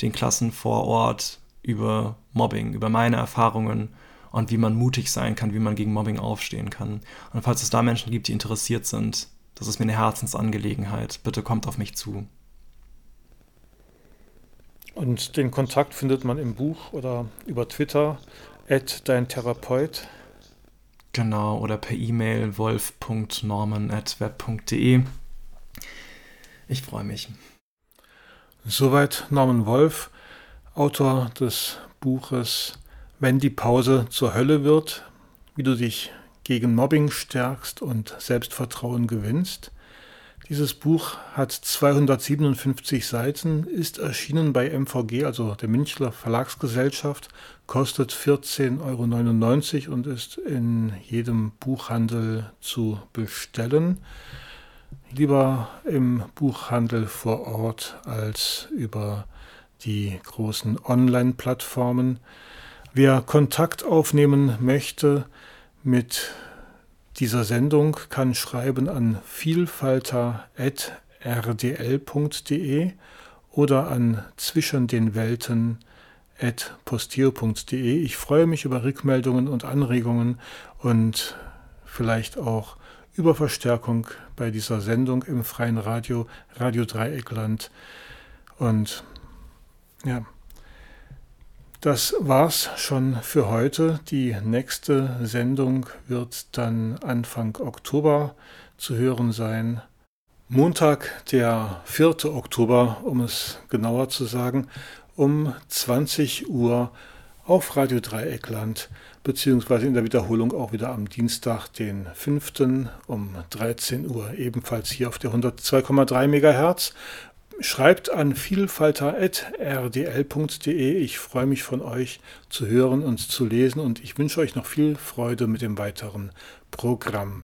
den Klassen vor Ort über Mobbing, über meine Erfahrungen und wie man mutig sein kann, wie man gegen Mobbing aufstehen kann. Und falls es da Menschen gibt, die interessiert sind, das ist mir eine Herzensangelegenheit, bitte kommt auf mich zu. Und den Kontakt findet man im Buch oder über Twitter, at dein Therapeut. Genau, oder per E-Mail wolf.norman.web.de. Ich freue mich. Soweit Norman Wolf, Autor des Buches wenn die Pause zur Hölle wird, wie du dich gegen Mobbing stärkst und Selbstvertrauen gewinnst. Dieses Buch hat 257 Seiten, ist erschienen bei MVG, also der Münchner Verlagsgesellschaft, kostet 14,99 Euro und ist in jedem Buchhandel zu bestellen. Lieber im Buchhandel vor Ort als über die großen Online-Plattformen. Wer Kontakt aufnehmen möchte mit dieser Sendung, kann schreiben an vielfalter.rdl.de oder an zwischen den Welten posteo.de. Ich freue mich über Rückmeldungen und Anregungen und vielleicht auch über Verstärkung bei dieser Sendung im freien Radio, Radio Dreieckland. Und ja, das war's schon für heute. Die nächste Sendung wird dann Anfang Oktober zu hören sein. Montag, der 4. Oktober, um es genauer zu sagen, um 20 Uhr auf Radio Dreieckland, beziehungsweise in der Wiederholung auch wieder am Dienstag, den 5. um 13 Uhr, ebenfalls hier auf der 102,3 MHz. Schreibt an vielfalter.rdl.de. Ich freue mich von euch zu hören und zu lesen und ich wünsche euch noch viel Freude mit dem weiteren Programm.